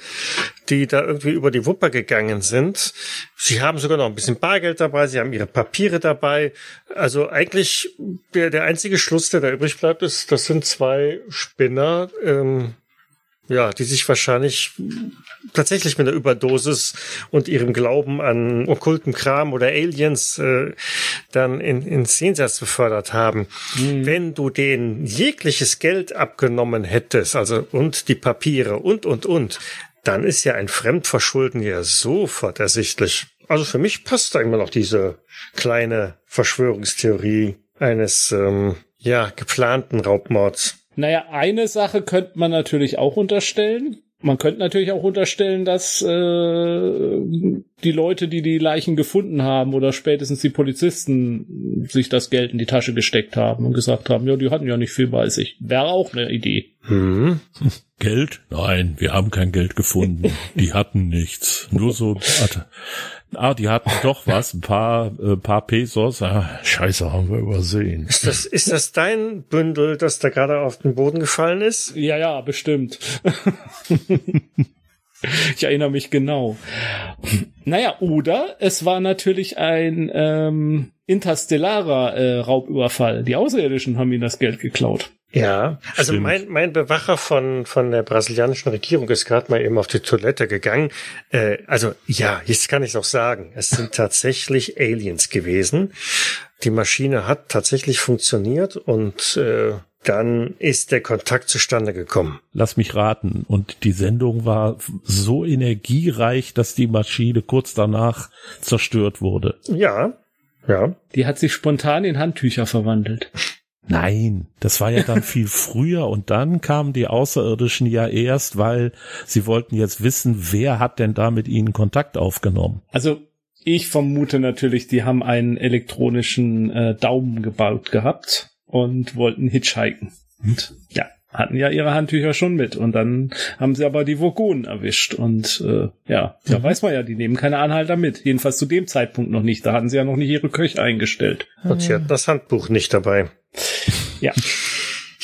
die da irgendwie über die Wupper gegangen sind. Sie haben sogar noch ein bisschen Bargeld dabei, sie haben ihre Papiere dabei. Also eigentlich der, der einzige Schluss, der da übrig bleibt, ist, das sind zwei Spinner, ähm, ja, die sich wahrscheinlich tatsächlich mit einer Überdosis und ihrem Glauben an okkulten Kram oder Aliens äh, dann in, ins Jenseits befördert haben. Mhm. Wenn du denen jegliches Geld abgenommen hättest, also und die Papiere und und und, dann ist ja ein Fremdverschulden ja sofort ersichtlich. Also für mich passt da immer noch diese kleine Verschwörungstheorie eines ähm, ja geplanten Raubmords. Naja, eine Sache könnte man natürlich auch unterstellen. Man könnte natürlich auch unterstellen, dass äh, die Leute, die die Leichen gefunden haben oder spätestens die Polizisten sich das Geld in die Tasche gesteckt haben und gesagt haben, ja, die hatten ja nicht viel bei sich. Wäre auch eine Idee. Hm. Geld? Nein, wir haben kein Geld gefunden. Die hatten nichts. Nur so, ah, die hatten doch was, ein paar, äh, paar Pesos. Ah, scheiße, haben wir übersehen. Ist das, ist das dein Bündel, das da gerade auf den Boden gefallen ist? Ja, ja, bestimmt. ich erinnere mich genau. Naja, oder es war natürlich ein ähm, interstellarer äh, Raubüberfall. Die Außerirdischen haben ihnen das Geld geklaut. Ja, also mein, mein Bewacher von, von der brasilianischen Regierung ist gerade mal eben auf die Toilette gegangen. Äh, also ja, jetzt kann ich auch sagen, es sind tatsächlich Aliens gewesen. Die Maschine hat tatsächlich funktioniert und äh, dann ist der Kontakt zustande gekommen. Lass mich raten. Und die Sendung war so energiereich, dass die Maschine kurz danach zerstört wurde. Ja, ja. Die hat sich spontan in Handtücher verwandelt. Nein, das war ja dann viel früher und dann kamen die Außerirdischen ja erst, weil sie wollten jetzt wissen, wer hat denn da mit ihnen Kontakt aufgenommen. Also ich vermute natürlich, die haben einen elektronischen äh, Daumen gebaut gehabt und wollten hitchhiken. Und ja, hatten ja ihre Handtücher schon mit und dann haben sie aber die Vogonen erwischt und äh, ja, da mhm. weiß man ja, die nehmen keine Anhalter mit. Jedenfalls zu dem Zeitpunkt noch nicht. Da hatten sie ja noch nicht ihre Köche eingestellt. Und sie hatten das Handbuch nicht dabei. Ja.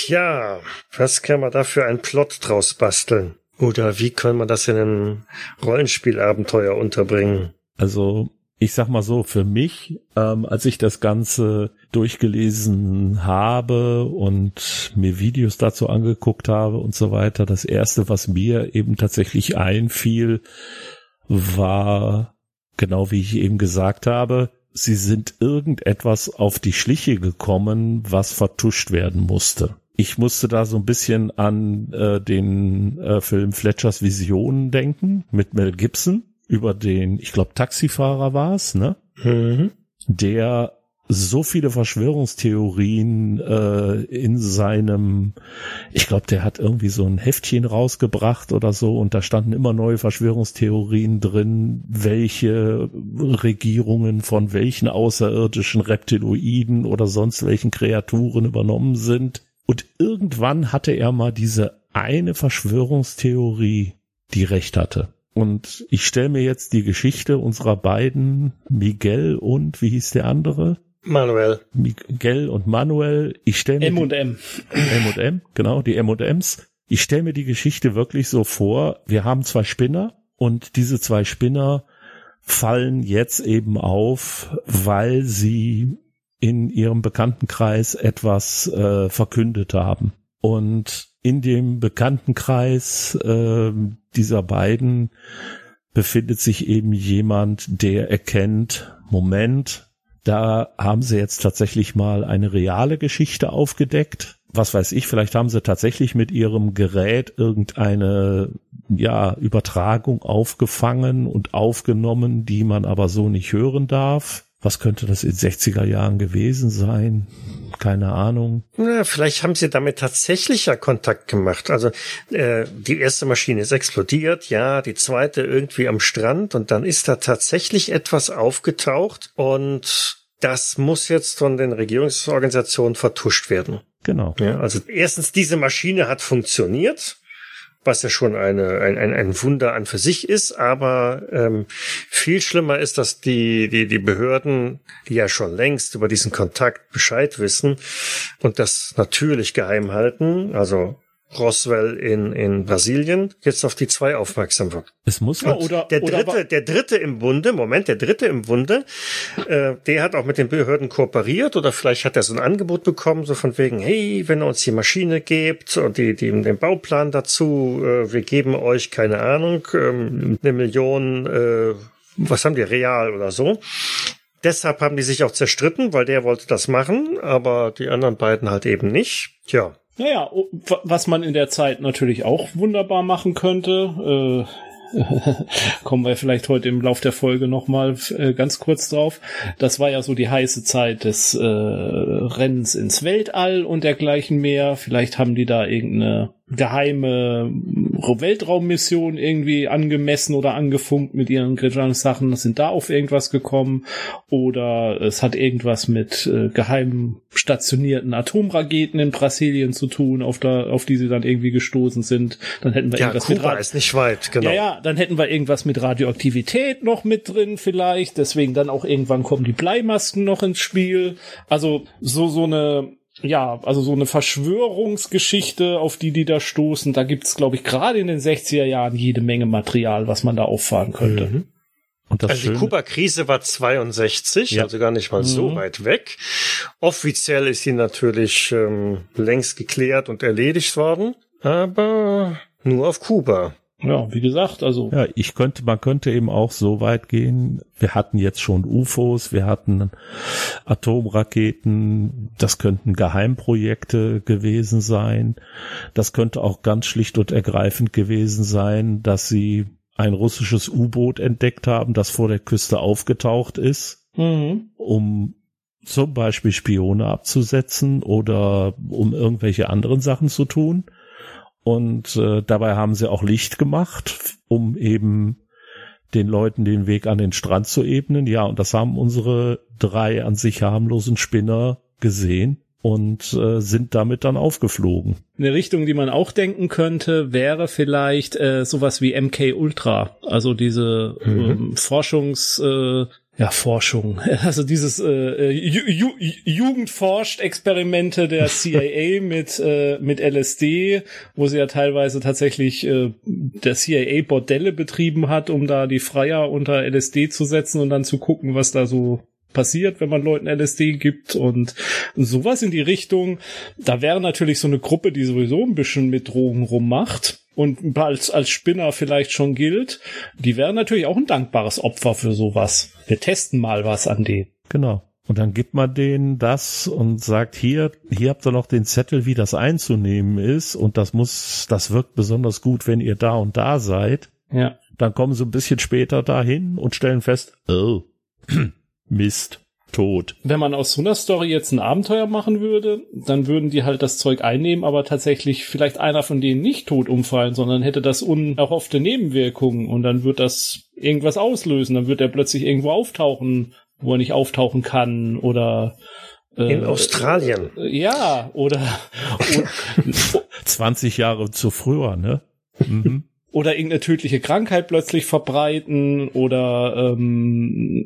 Ja, was kann man da für einen Plot draus basteln? Oder wie können wir das in einem Rollenspielabenteuer unterbringen? Also ich sag mal so, für mich, ähm, als ich das Ganze durchgelesen habe und mir Videos dazu angeguckt habe und so weiter, das erste, was mir eben tatsächlich einfiel, war, genau wie ich eben gesagt habe, sie sind irgendetwas auf die Schliche gekommen, was vertuscht werden musste. Ich musste da so ein bisschen an äh, den äh, Film Fletchers Visionen denken mit Mel Gibson über den, ich glaube, Taxifahrer war es, ne? Mhm. Der so viele Verschwörungstheorien äh, in seinem, ich glaube, der hat irgendwie so ein Heftchen rausgebracht oder so und da standen immer neue Verschwörungstheorien drin, welche Regierungen von welchen außerirdischen Reptiloiden oder sonst welchen Kreaturen übernommen sind. Und irgendwann hatte er mal diese eine Verschwörungstheorie, die recht hatte. Und ich stelle mir jetzt die Geschichte unserer beiden, Miguel und, wie hieß der andere? Manuel. Miguel und Manuel. Ich stelle mir M und M. M und M, genau, die M und Ms. Ich stelle mir die Geschichte wirklich so vor, wir haben zwei Spinner und diese zwei Spinner fallen jetzt eben auf, weil sie in ihrem Bekanntenkreis etwas äh, verkündet haben. Und in dem Bekanntenkreis äh, dieser beiden befindet sich eben jemand, der erkennt, Moment, da haben sie jetzt tatsächlich mal eine reale Geschichte aufgedeckt. Was weiß ich, vielleicht haben sie tatsächlich mit ihrem Gerät irgendeine ja, Übertragung aufgefangen und aufgenommen, die man aber so nicht hören darf. Was könnte das in 60er Jahren gewesen sein? Keine Ahnung. Na, vielleicht haben sie damit tatsächlich ja Kontakt gemacht. Also äh, die erste Maschine ist explodiert, ja, die zweite irgendwie am Strand und dann ist da tatsächlich etwas aufgetaucht und das muss jetzt von den Regierungsorganisationen vertuscht werden. Genau. Ja, also erstens, diese Maschine hat funktioniert was ja schon eine, ein, ein, ein Wunder an für sich ist, aber ähm, viel schlimmer ist, dass die, die, die Behörden, die ja schon längst über diesen Kontakt Bescheid wissen und das natürlich geheim halten, also Roswell in, in Brasilien jetzt auf die zwei aufmerksam wird. Es muss ja, oder der dritte, oder der dritte im Bunde, Moment, der dritte im Bunde, äh, der hat auch mit den Behörden kooperiert oder vielleicht hat er so ein Angebot bekommen, so von wegen, hey, wenn ihr uns die Maschine gebt und die, die den Bauplan dazu, äh, wir geben euch keine Ahnung, ähm, eine Million, äh, was haben die real oder so. Deshalb haben die sich auch zerstritten, weil der wollte das machen, aber die anderen beiden halt eben nicht. Tja, naja, was man in der Zeit natürlich auch wunderbar machen könnte, äh, kommen wir vielleicht heute im Lauf der Folge nochmal äh, ganz kurz drauf. Das war ja so die heiße Zeit des äh, Rennens ins Weltall und dergleichen mehr. Vielleicht haben die da irgendeine geheime Weltraummission irgendwie angemessen oder angefunkt mit ihren Sachen, sind da auf irgendwas gekommen oder es hat irgendwas mit äh, geheim stationierten Atomraketen in Brasilien zu tun, auf, da, auf die sie dann irgendwie gestoßen sind. Dann hätten wir ja, irgendwas Kuba mit ist nicht weit, genau. Ja, ja, dann hätten wir irgendwas mit Radioaktivität noch mit drin vielleicht, deswegen dann auch irgendwann kommen die Bleimasken noch ins Spiel. Also so so eine ja, also so eine Verschwörungsgeschichte, auf die die da stoßen, da gibt's, glaube ich, gerade in den 60er Jahren jede Menge Material, was man da auffahren könnte. Mhm. Und das also Schöne die Kuba-Krise war 62, ja. also gar nicht mal mhm. so weit weg. Offiziell ist sie natürlich ähm, längst geklärt und erledigt worden, aber nur auf Kuba. Ja, wie gesagt, also. Ja, ich könnte, man könnte eben auch so weit gehen. Wir hatten jetzt schon UFOs, wir hatten Atomraketen, das könnten Geheimprojekte gewesen sein. Das könnte auch ganz schlicht und ergreifend gewesen sein, dass sie ein russisches U-Boot entdeckt haben, das vor der Küste aufgetaucht ist, mhm. um zum Beispiel Spione abzusetzen oder um irgendwelche anderen Sachen zu tun. Und äh, dabei haben sie auch Licht gemacht, um eben den Leuten den Weg an den Strand zu ebnen. Ja, und das haben unsere drei an sich harmlosen Spinner gesehen und äh, sind damit dann aufgeflogen. Eine Richtung, die man auch denken könnte, wäre vielleicht äh, sowas wie MK Ultra, also diese mhm. ähm, Forschungs äh, ja, Forschung. Also dieses äh, äh Ju Ju Jugendforscht-Experimente der CIA mit, äh, mit LSD, wo sie ja teilweise tatsächlich äh, der CIA Bordelle betrieben hat, um da die Freier unter LSD zu setzen und dann zu gucken, was da so passiert, wenn man Leuten LSD gibt und sowas in die Richtung. Da wäre natürlich so eine Gruppe, die sowieso ein bisschen mit Drogen rummacht und als, als Spinner vielleicht schon gilt, die wären natürlich auch ein dankbares Opfer für sowas. Wir testen mal was an denen. Genau. Und dann gibt man denen das und sagt, hier, hier habt ihr noch den Zettel, wie das einzunehmen ist. Und das muss, das wirkt besonders gut, wenn ihr da und da seid. Ja. Dann kommen sie ein bisschen später dahin und stellen fest, oh, Mist tot. Wenn man aus so einer Story jetzt ein Abenteuer machen würde, dann würden die halt das Zeug einnehmen, aber tatsächlich vielleicht einer von denen nicht tot umfallen, sondern hätte das unerhoffte Nebenwirkungen und dann wird das irgendwas auslösen. Dann wird er plötzlich irgendwo auftauchen, wo er nicht auftauchen kann oder äh, in Australien. Äh, ja, oder 20 Jahre zu früher, ne? Mhm oder irgendeine tödliche Krankheit plötzlich verbreiten oder ähm,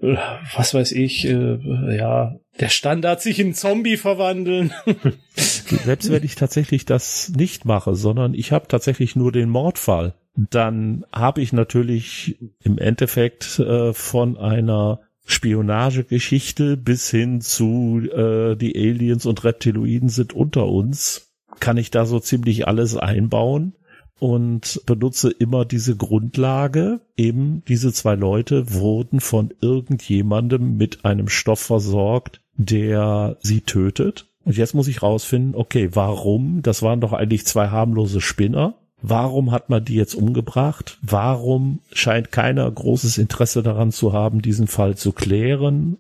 was weiß ich, äh, ja, der Standard sich in Zombie verwandeln. Selbst wenn ich tatsächlich das nicht mache, sondern ich habe tatsächlich nur den Mordfall, dann habe ich natürlich im Endeffekt äh, von einer Spionagegeschichte bis hin zu äh, die Aliens und Reptiloiden sind unter uns, kann ich da so ziemlich alles einbauen und benutze immer diese Grundlage. Eben diese zwei Leute wurden von irgendjemandem mit einem Stoff versorgt, der sie tötet. Und jetzt muss ich rausfinden, okay, warum? Das waren doch eigentlich zwei harmlose Spinner. warum hat man die jetzt umgebracht? Warum scheint keiner großes Interesse daran zu haben, diesen Fall zu klären?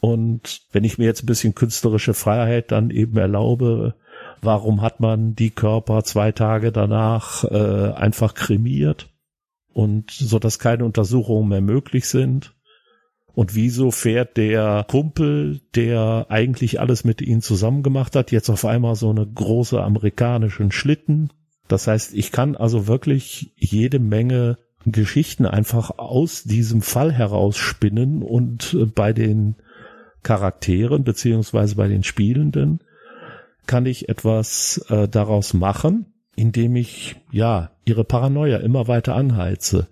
Und wenn ich mir jetzt ein bisschen künstlerische Freiheit dann eben erlaube, warum hat man die Körper zwei Tage danach äh, einfach kremiert und so dass keine Untersuchungen mehr möglich sind? Und wieso fährt der Kumpel, der eigentlich alles mit ihnen zusammen gemacht hat, jetzt auf einmal so eine große amerikanischen Schlitten? Das heißt, ich kann also wirklich jede Menge Geschichten einfach aus diesem Fall herausspinnen und äh, bei den Charakteren beziehungsweise bei den Spielenden kann ich etwas äh, daraus machen, indem ich ja ihre Paranoia immer weiter anheize.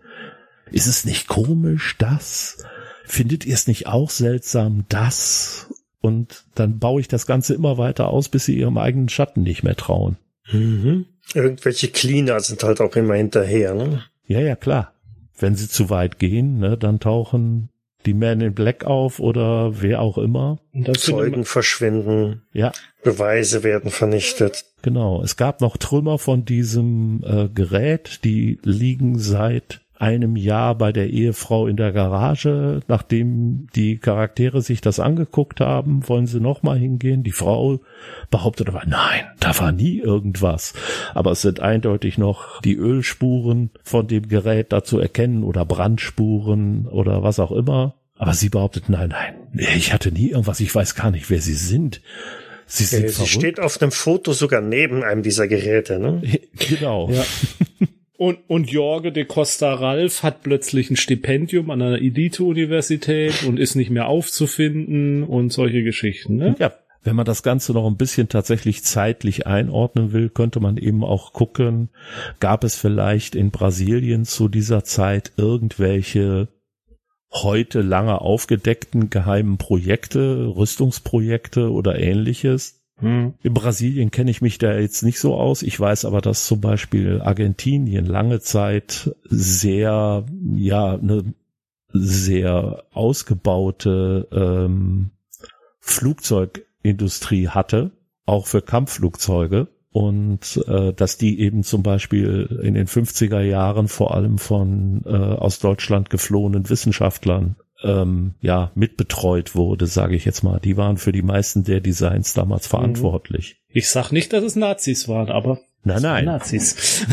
Ist es nicht komisch, das? Findet ihr es nicht auch seltsam, das? Und dann baue ich das Ganze immer weiter aus, bis sie ihrem eigenen Schatten nicht mehr trauen. Mhm. Irgendwelche Cleaner sind halt auch immer hinterher, ne? Ja, ja, klar. Wenn sie zu weit gehen, ne, dann tauchen die Men in Black auf oder wer auch immer. Zeugen verschwinden. Ja. Beweise werden vernichtet. Genau. Es gab noch Trümmer von diesem äh, Gerät, die liegen seit einem Jahr bei der Ehefrau in der Garage. Nachdem die Charaktere sich das angeguckt haben, wollen sie nochmal hingehen. Die Frau behauptet aber, nein, da war nie irgendwas. Aber es sind eindeutig noch die Ölspuren von dem Gerät da zu erkennen oder Brandspuren oder was auch immer. Aber sie behauptet, nein, nein, ich hatte nie irgendwas, ich weiß gar nicht, wer sie sind. Sie, sind äh, sie steht auf dem Foto sogar neben einem dieser Geräte, ne? Genau. Ja. Und, und Jorge de Costa Ralf hat plötzlich ein Stipendium an einer Elite-Universität und ist nicht mehr aufzufinden und solche Geschichten. Ne? Ja, wenn man das Ganze noch ein bisschen tatsächlich zeitlich einordnen will, könnte man eben auch gucken, gab es vielleicht in Brasilien zu dieser Zeit irgendwelche heute lange aufgedeckten geheimen Projekte, Rüstungsprojekte oder ähnliches, hm. In Brasilien kenne ich mich da jetzt nicht so aus. Ich weiß aber, dass zum Beispiel Argentinien lange Zeit sehr, ja, eine sehr ausgebaute ähm, Flugzeugindustrie hatte, auch für Kampfflugzeuge. Und äh, dass die eben zum Beispiel in den 50er Jahren vor allem von äh, aus Deutschland geflohenen Wissenschaftlern ähm, ja mitbetreut wurde, sage ich jetzt mal. Die waren für die meisten der Designs damals mhm. verantwortlich. Ich sag nicht, dass es Nazis waren, aber Nein, nein. Nazis.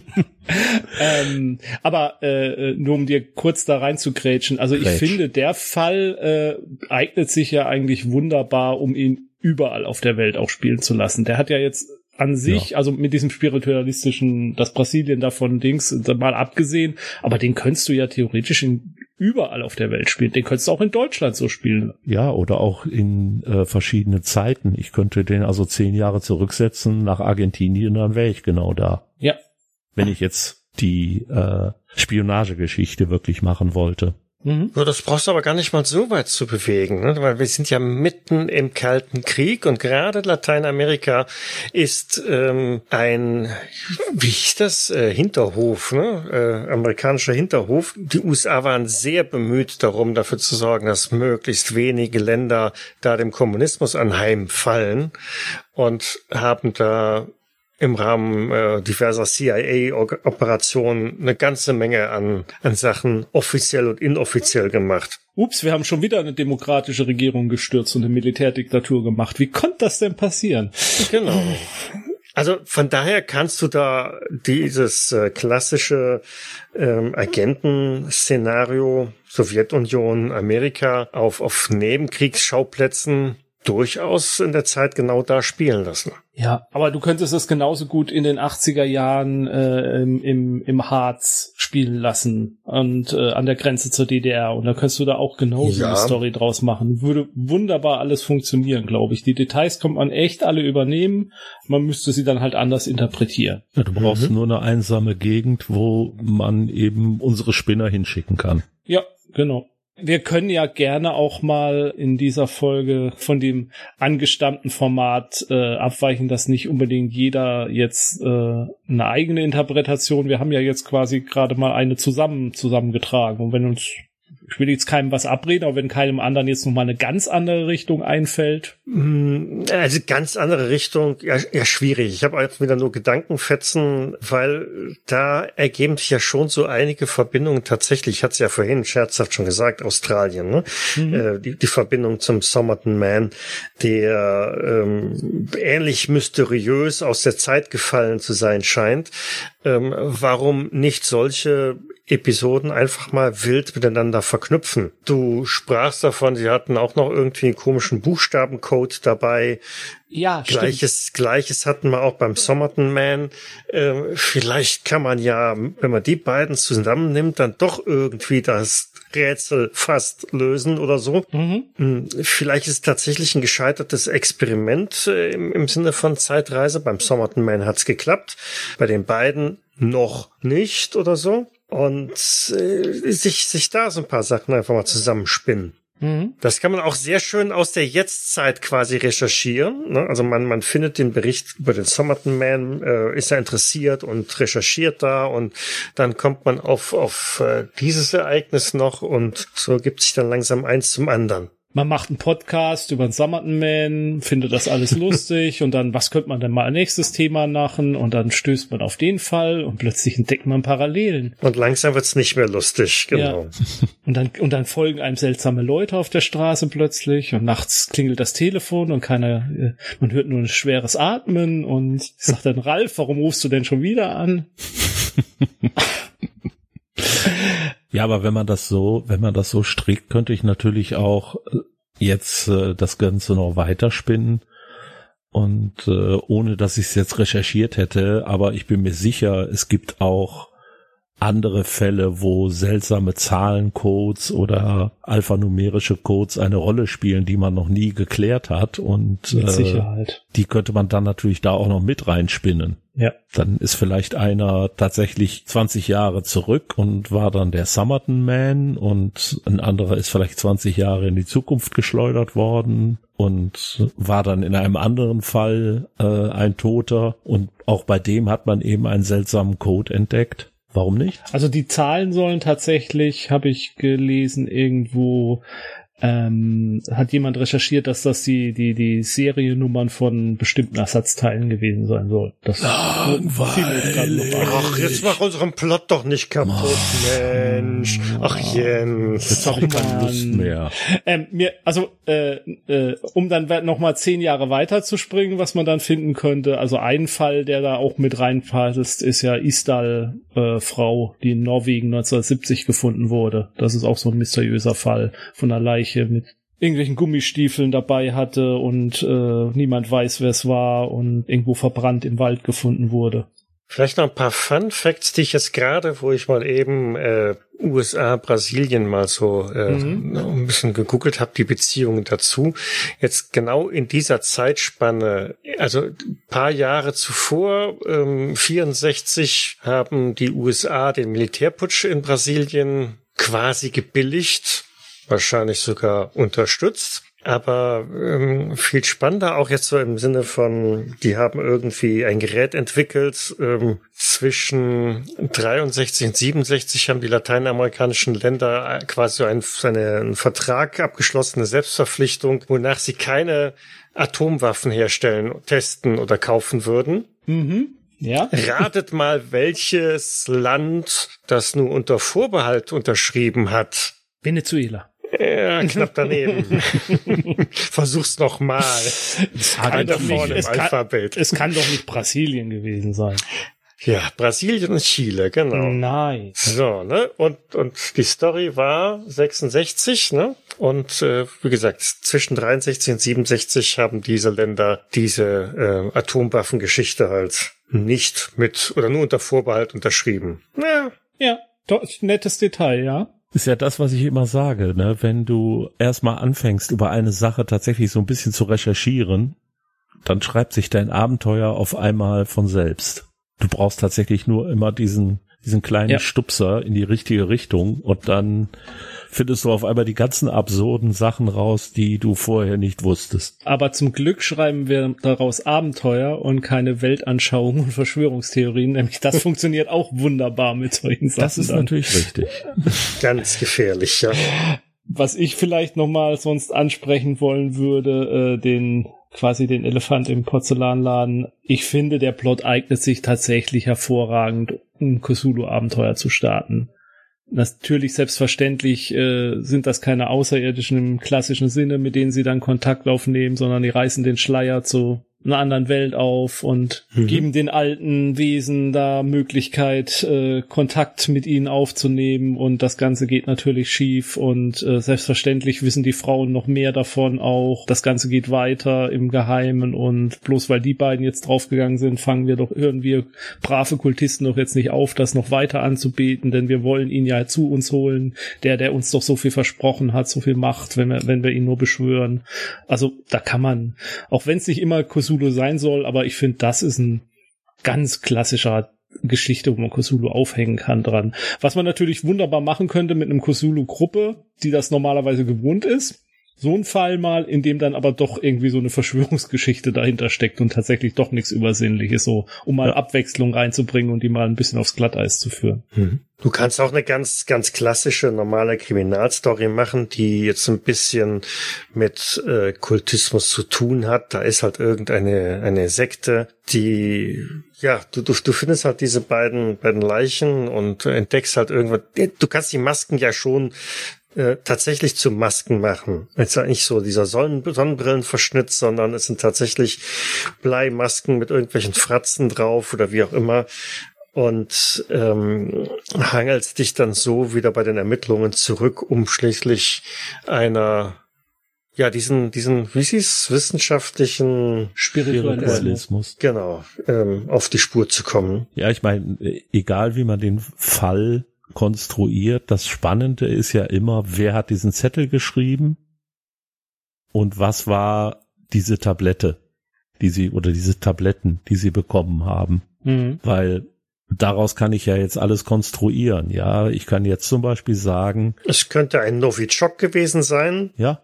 ähm, aber äh, nur um dir kurz da rein zu grätschen, also ich finde, der Fall äh, eignet sich ja eigentlich wunderbar, um ihn überall auf der Welt auch spielen zu lassen. Der hat ja jetzt an sich, ja. also mit diesem spiritualistischen, das Brasilien davon Dings mal abgesehen, aber den könntest du ja theoretisch in überall auf der Welt spielen. Den könntest du auch in Deutschland so spielen. Ja, oder auch in äh, verschiedenen Zeiten. Ich könnte den also zehn Jahre zurücksetzen nach Argentinien, dann wäre ich genau da. Ja. Wenn ich jetzt die äh, Spionagegeschichte wirklich machen wollte. Mhm. Das brauchst du aber gar nicht mal so weit zu bewegen, ne? weil wir sind ja mitten im Kalten Krieg und gerade Lateinamerika ist ähm, ein, wie hieß das, äh, Hinterhof, ne? äh, amerikanischer Hinterhof. Die USA waren sehr bemüht darum, dafür zu sorgen, dass möglichst wenige Länder da dem Kommunismus anheimfallen und haben da im Rahmen äh, diverser CIA-Operationen eine ganze Menge an, an Sachen offiziell und inoffiziell gemacht. Ups, wir haben schon wieder eine demokratische Regierung gestürzt und eine Militärdiktatur gemacht. Wie konnte das denn passieren? Genau. Also von daher kannst du da dieses äh, klassische ähm, Agenten-Szenario Sowjetunion, Amerika auf, auf Nebenkriegsschauplätzen durchaus in der Zeit genau da spielen lassen. Ja, aber du könntest es genauso gut in den 80er Jahren äh, im, im, im Harz spielen lassen und äh, an der Grenze zur DDR. Und da könntest du da auch genauso ja. eine Story draus machen. Würde wunderbar alles funktionieren, glaube ich. Die Details kommt man echt alle übernehmen. Man müsste sie dann halt anders interpretieren. Ja, du brauchst mhm. nur eine einsame Gegend, wo man eben unsere Spinner hinschicken kann. Ja, genau. Wir können ja gerne auch mal in dieser Folge von dem angestammten Format äh, abweichen, dass nicht unbedingt jeder jetzt äh, eine eigene Interpretation. Wir haben ja jetzt quasi gerade mal eine zusammen zusammengetragen. Und wenn uns ich will jetzt keinem was abreden, aber wenn keinem anderen jetzt nochmal eine ganz andere Richtung einfällt. Mm, also ganz andere Richtung, ja, ja schwierig. Ich habe jetzt wieder nur Gedankenfetzen, weil da ergeben sich ja schon so einige Verbindungen tatsächlich. Ich hatte es ja vorhin scherzhaft schon gesagt, Australien, ne? Mhm. Äh, die, die Verbindung zum Somerton Man, der ähm, ähnlich mysteriös aus der Zeit gefallen zu sein scheint. Ähm, warum nicht solche Episoden einfach mal wild miteinander verknüpfen. Du sprachst davon, sie hatten auch noch irgendwie einen komischen Buchstabencode dabei. Ja, Gleiches, stimmt. Gleiches hatten wir auch beim Somerton Man. Ähm, vielleicht kann man ja, wenn man die beiden zusammennimmt, dann doch irgendwie das Rätsel fast lösen oder so. Mhm. Hm, vielleicht ist es tatsächlich ein gescheitertes Experiment äh, im, im Sinne von Zeitreise. Beim Somerton Man hat's geklappt. Bei den beiden noch nicht oder so und äh, sich, sich da so ein paar Sachen einfach mal zusammenspinnen. Mhm. Das kann man auch sehr schön aus der Jetztzeit quasi recherchieren. Ne? Also man, man findet den Bericht über den Somerton Man, äh, ist da interessiert und recherchiert da und dann kommt man auf, auf äh, dieses Ereignis noch und so gibt sich dann langsam eins zum anderen man macht einen Podcast über den Summerton Man, findet das alles lustig und dann, was könnte man denn mal nächstes Thema machen und dann stößt man auf den Fall und plötzlich entdeckt man Parallelen. Und langsam wird's nicht mehr lustig, genau. Ja. Und dann, und dann folgen einem seltsame Leute auf der Straße plötzlich und nachts klingelt das Telefon und keiner, äh, man hört nur ein schweres Atmen und sagt dann, Ralf, warum rufst du denn schon wieder an? Ja, aber wenn man das so, wenn man das so strickt, könnte ich natürlich auch äh, jetzt äh, das Ganze noch weiterspinnen. Und äh, ohne dass ich es jetzt recherchiert hätte, aber ich bin mir sicher, es gibt auch andere Fälle, wo seltsame Zahlencodes oder alphanumerische Codes eine Rolle spielen, die man noch nie geklärt hat. Und mit äh, Sicherheit. die könnte man dann natürlich da auch noch mit reinspinnen. Ja. Dann ist vielleicht einer tatsächlich 20 Jahre zurück und war dann der Summerton Man und ein anderer ist vielleicht 20 Jahre in die Zukunft geschleudert worden und war dann in einem anderen Fall äh, ein Toter und auch bei dem hat man eben einen seltsamen Code entdeckt. Warum nicht? Also die Zahlen sollen tatsächlich, habe ich gelesen, irgendwo ähm, hat jemand recherchiert, dass das die, die, die Seriennummern von bestimmten Ersatzteilen gewesen sein soll. Das Langweilig. Ach, jetzt mach unseren Plot doch nicht kaputt, Ach, Mensch. Ach, Jens. Jetzt hab ich keine Lust mehr. Ähm, mir, also, äh, äh, um dann nochmal zehn Jahre weiter zu springen, was man dann finden könnte. Also ein Fall, der da auch mit reinpasst, ist ja Isdal, äh, Frau, die in Norwegen 1970 gefunden wurde. Das ist auch so ein mysteriöser Fall von einer Leiche Leiche mit irgendwelchen Gummistiefeln dabei hatte und äh, niemand weiß, wer es war und irgendwo verbrannt im Wald gefunden wurde. Vielleicht noch ein paar Fun Facts, die ich jetzt gerade, wo ich mal eben äh, USA, Brasilien mal so äh, mhm. ein bisschen gegoogelt habe, die Beziehungen dazu. Jetzt genau in dieser Zeitspanne, also ein paar Jahre zuvor, ähm, 64, haben die USA den Militärputsch in Brasilien quasi gebilligt wahrscheinlich sogar unterstützt. Aber ähm, viel spannender auch jetzt so im Sinne von, die haben irgendwie ein Gerät entwickelt. Ähm, zwischen 63 und 67 haben die lateinamerikanischen Länder quasi einen, eine, einen Vertrag abgeschlossen, eine Selbstverpflichtung, wonach sie keine Atomwaffen herstellen, testen oder kaufen würden. Mhm. Ja. Ratet mal, welches Land das nur unter Vorbehalt unterschrieben hat. Venezuela. Ja, knapp daneben. Versuch's noch mal. Es kann, doch nicht, es, kann, es kann doch nicht Brasilien gewesen sein. Ja, Brasilien und Chile, genau. Nein. So, ne? Und, und die Story war 66, ne? Und äh, wie gesagt, zwischen 63 und 67 haben diese Länder diese äh, Atomwaffengeschichte halt nicht mit oder nur unter Vorbehalt unterschrieben. Ja. Ja, doch, nettes Detail, ja ist ja das, was ich immer sage, ne? Wenn du erstmal anfängst, über eine Sache tatsächlich so ein bisschen zu recherchieren, dann schreibt sich dein Abenteuer auf einmal von selbst. Du brauchst tatsächlich nur immer diesen, diesen kleinen Ja. Stupser in die richtige Richtung und dann findest du auf einmal die ganzen absurden Sachen raus, die du vorher nicht wusstest. Aber zum Glück schreiben wir daraus Abenteuer und keine Weltanschauung und Verschwörungstheorien. Nämlich das funktioniert auch wunderbar mit solchen Sachen. Das ist dann. natürlich richtig. Ganz gefährlich, ja. Was ich vielleicht nochmal sonst ansprechen wollen würde, äh, den quasi den Elefant im Porzellanladen. Ich finde, der Plot eignet sich tatsächlich hervorragend, um Cthulhu-Abenteuer zu starten. Natürlich, selbstverständlich äh, sind das keine Außerirdischen im klassischen Sinne, mit denen sie dann Kontakt aufnehmen, sondern die reißen den Schleier zu einer anderen Welt auf und Mhm. geben den alten Wesen da Möglichkeit, äh, Kontakt mit ihnen aufzunehmen und das Ganze geht natürlich schief und äh, selbstverständlich wissen die Frauen noch mehr davon auch. Das Ganze geht weiter im Geheimen und bloß weil die beiden jetzt draufgegangen sind, fangen wir doch irgendwie brave Kultisten doch jetzt nicht auf, das noch weiter anzubeten, denn wir wollen ihn ja zu uns holen, der, der uns doch so viel versprochen hat, so viel Macht, wenn wir, wenn wir ihn nur beschwören. Also da kann man, auch wenn es nicht immer Cthulhu sein soll, aber ich finde, das ist ein ganz klassischer Geschichte, wo man Cthulhu aufhängen kann dran. Was man natürlich wunderbar machen könnte mit einem Cthulhu-Gruppe, die das normalerweise gewohnt ist. So ein Fall mal, in dem dann aber doch irgendwie so eine Verschwörungsgeschichte dahinter steckt und tatsächlich doch nichts Übersinnliches, so, um mal. Abwechslung reinzubringen und die mal ein bisschen aufs Glatteis zu führen. Du kannst auch eine ganz, ganz klassische, normale Kriminalstory machen, die jetzt ein bisschen mit äh, Kultismus zu tun hat. Da ist halt irgendeine eine Sekte, die, ja, du, du, du findest halt diese beiden, beiden Leichen und entdeckst halt irgendwas. Du kannst die Masken ja schon äh, tatsächlich zu Masken machen. Es ist ja nicht so dieser Sonnen Sonnenbrillenverschnitt, sondern es sind tatsächlich Bleimasken mit irgendwelchen Fratzen drauf oder wie auch immer und ähm, hangelst dich dann so wieder bei den Ermittlungen zurück, um schließlich einer ja diesen diesen wie es wissenschaftlichen Spiritualismus. Spiritualismus. genau ähm, auf die Spur zu kommen. Ja, ich meine, egal wie man den Fall konstruiert, das Spannende ist ja immer, wer hat diesen Zettel geschrieben und was war diese Tablette, die sie oder diese Tabletten, die sie bekommen haben. Mhm. Weil daraus kann ich ja jetzt alles konstruieren. Ja, ich kann jetzt zum Beispiel sagen, Es könnte ein Novichok gewesen sein. ja,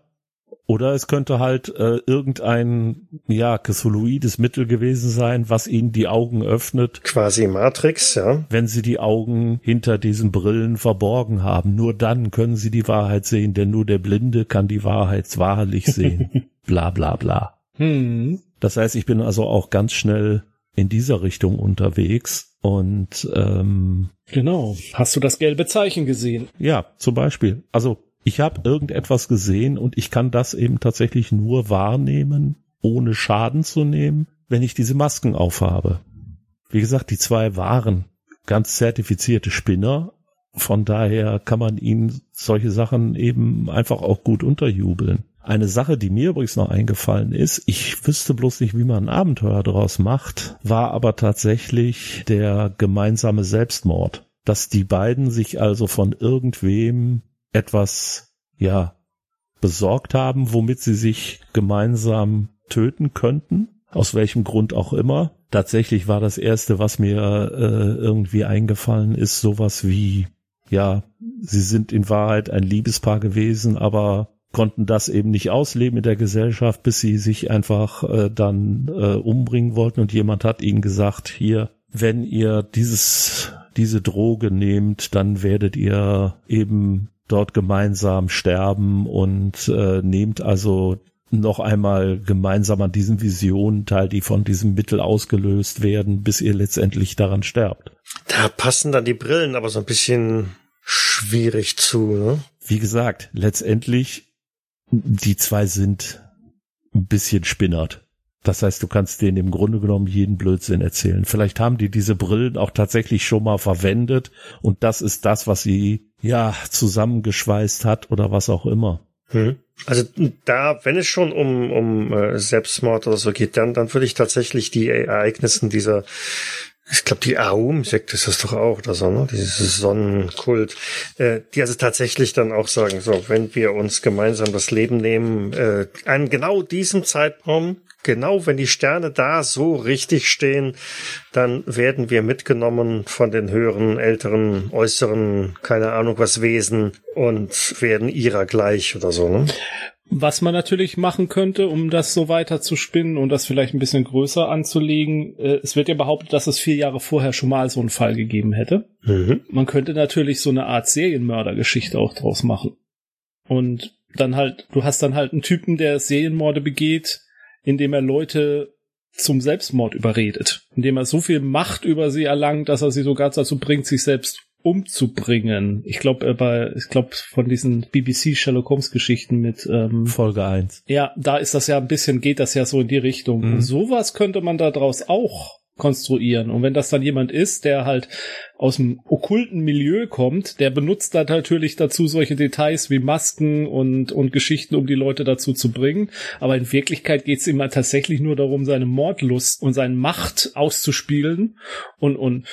oder es könnte halt äh, irgendein, ja, Cthulhuides Mittel gewesen sein, was ihnen die Augen öffnet, Quasi Matrix, ja. wenn sie die Augen hinter diesen Brillen verborgen haben. Nur dann können sie die Wahrheit sehen, denn nur der Blinde kann die Wahrheit wahrlich sehen. bla bla bla. Hm. Das heißt, ich bin also auch ganz schnell in dieser Richtung unterwegs und ähm, Genau. Hast du das gelbe Zeichen gesehen? ja, zum Beispiel, also ich habe irgendetwas gesehen und ich kann das eben tatsächlich nur wahrnehmen, ohne Schaden zu nehmen, wenn ich diese Masken aufhabe. Wie gesagt, die zwei waren ganz zertifizierte Spinner. Von daher kann man ihnen solche Sachen eben einfach auch gut unterjubeln. Eine Sache, die mir übrigens noch eingefallen ist, ich wüsste bloß nicht, wie man ein Abenteuer daraus macht, war aber tatsächlich der gemeinsame Selbstmord. Dass die beiden sich also von irgendwem etwas, ja, besorgt haben, womit sie sich gemeinsam töten könnten, aus welchem Grund auch immer. Tatsächlich war das erste, was mir äh, irgendwie eingefallen ist, sowas wie, ja, sie sind in Wahrheit ein Liebespaar gewesen, aber konnten das eben nicht ausleben in der Gesellschaft, bis sie sich einfach äh, dann äh, umbringen wollten und jemand hat ihnen gesagt, hier, wenn ihr dieses diese Droge nehmt, dann werdet ihr eben dort gemeinsam sterben und äh, nehmt also noch einmal gemeinsam an diesen Visionen teil, die von diesem Mittel ausgelöst werden, bis ihr letztendlich daran sterbt. Da passen dann die Brillen aber so ein bisschen schwierig zu, ne? Wie gesagt, letztendlich, die zwei sind ein bisschen spinnert. Das heißt, du kannst denen im Grunde genommen jeden Blödsinn erzählen. Vielleicht haben die diese Brillen auch tatsächlich schon mal verwendet und das ist das, was sie ja zusammengeschweißt hat oder was auch immer. Hm. Also da, wenn es schon um, um äh, Selbstmord oder so geht, dann, dann würde ich tatsächlich die Ereignissen dieser, ich glaube, die Aum-Sekte ist das doch auch oder so, ne? Dieses Sonnenkult, äh, die also tatsächlich dann auch sagen, so, wenn wir uns gemeinsam das Leben nehmen, äh, an genau diesem Zeitraum genau wenn die Sterne da so richtig stehen, dann werden wir mitgenommen von den höheren, älteren, äußeren, keine Ahnung was Wesen und werden ihrer gleich oder so, ne? Was man natürlich machen könnte, um das so weiter zu spinnen und das vielleicht ein bisschen größer anzulegen, äh, es wird ja behauptet, dass es vier Jahre vorher schon mal so einen Fall gegeben hätte. Mhm. Man könnte natürlich so eine Art Serienmördergeschichte auch draus machen. Und dann halt, du hast dann halt einen Typen, der Serienmorde begeht, indem er Leute zum Selbstmord überredet, indem er so viel Macht über sie erlangt, dass er sie sogar dazu bringt, sich selbst umzubringen. Ich glaube, äh, bei, ich glaube, von diesen BBC Sherlock Holmes Geschichten mit ähm, Folge 1. Ja, da ist das ja ein bisschen, geht das ja so in die Richtung. Mhm. sowas könnte man da draus auch konstruieren. Und wenn das dann jemand ist, der halt aus dem okkulten Milieu kommt, der benutzt dann natürlich dazu solche Details wie Masken und, und Geschichten, um die Leute dazu zu bringen. Aber in Wirklichkeit geht es immer tatsächlich nur darum, seine Mordlust und seine Macht auszuspielen. Und, und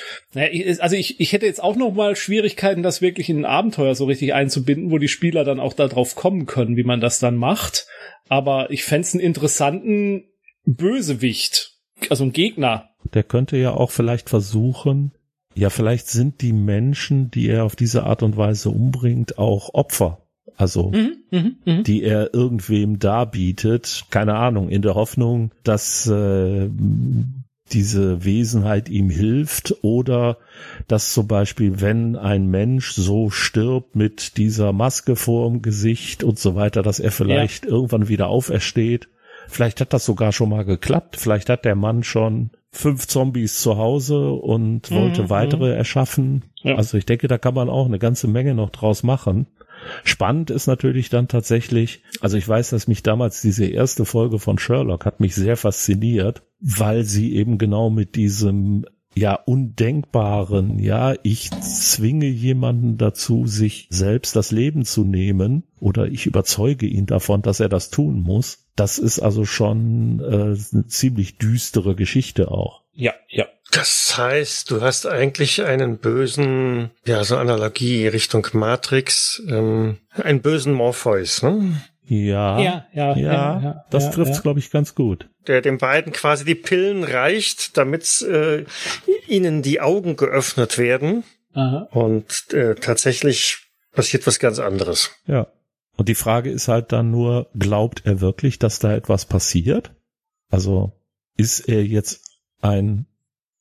also ich, ich hätte jetzt auch noch mal Schwierigkeiten, das wirklich in ein Abenteuer so richtig einzubinden, wo die Spieler dann auch darauf kommen können, wie man das dann macht. Aber ich fände einen interessanten Bösewicht, also ein Gegner, der könnte ja auch vielleicht versuchen, ja, vielleicht sind die Menschen, die er auf diese Art und Weise umbringt, auch Opfer. Also, mhm, mh, mh. die er irgendwem darbietet, keine Ahnung, in der Hoffnung, dass äh, diese Wesenheit ihm hilft oder dass zum Beispiel, wenn ein Mensch so stirbt mit dieser Maske vor dem Gesicht und so weiter, dass er vielleicht ja. irgendwann wieder aufersteht. Vielleicht hat das sogar schon mal geklappt. Vielleicht hat der Mann schon fünf Zombies zu Hause und wollte mhm, weitere mhm. erschaffen. Ja. Also ich denke, da kann man auch eine ganze Menge noch draus machen. Spannend ist natürlich dann tatsächlich, also ich weiß, dass mich damals diese erste Folge von Sherlock hat mich sehr fasziniert, weil sie eben genau mit diesem ja undenkbaren, ja, ich zwinge jemanden dazu, sich selbst das Leben zu nehmen oder ich überzeuge ihn davon, dass er das tun muss. Das ist also schon äh, eine ziemlich düstere Geschichte auch. Ja, ja. Das heißt, du hast eigentlich einen bösen, ja, so Analogie Richtung Matrix, ähm, einen bösen Morpheus, ne? Ja, ja, ja, ja, ja das ja, trifft's, ja. glaube ich, ganz gut. Der den beiden quasi die Pillen reicht, damit äh, ihnen die Augen geöffnet werden. Aha. Und äh, tatsächlich passiert was ganz anderes. Ja. Und die Frage ist halt dann nur, glaubt er wirklich, dass da etwas passiert? Also ist er jetzt ein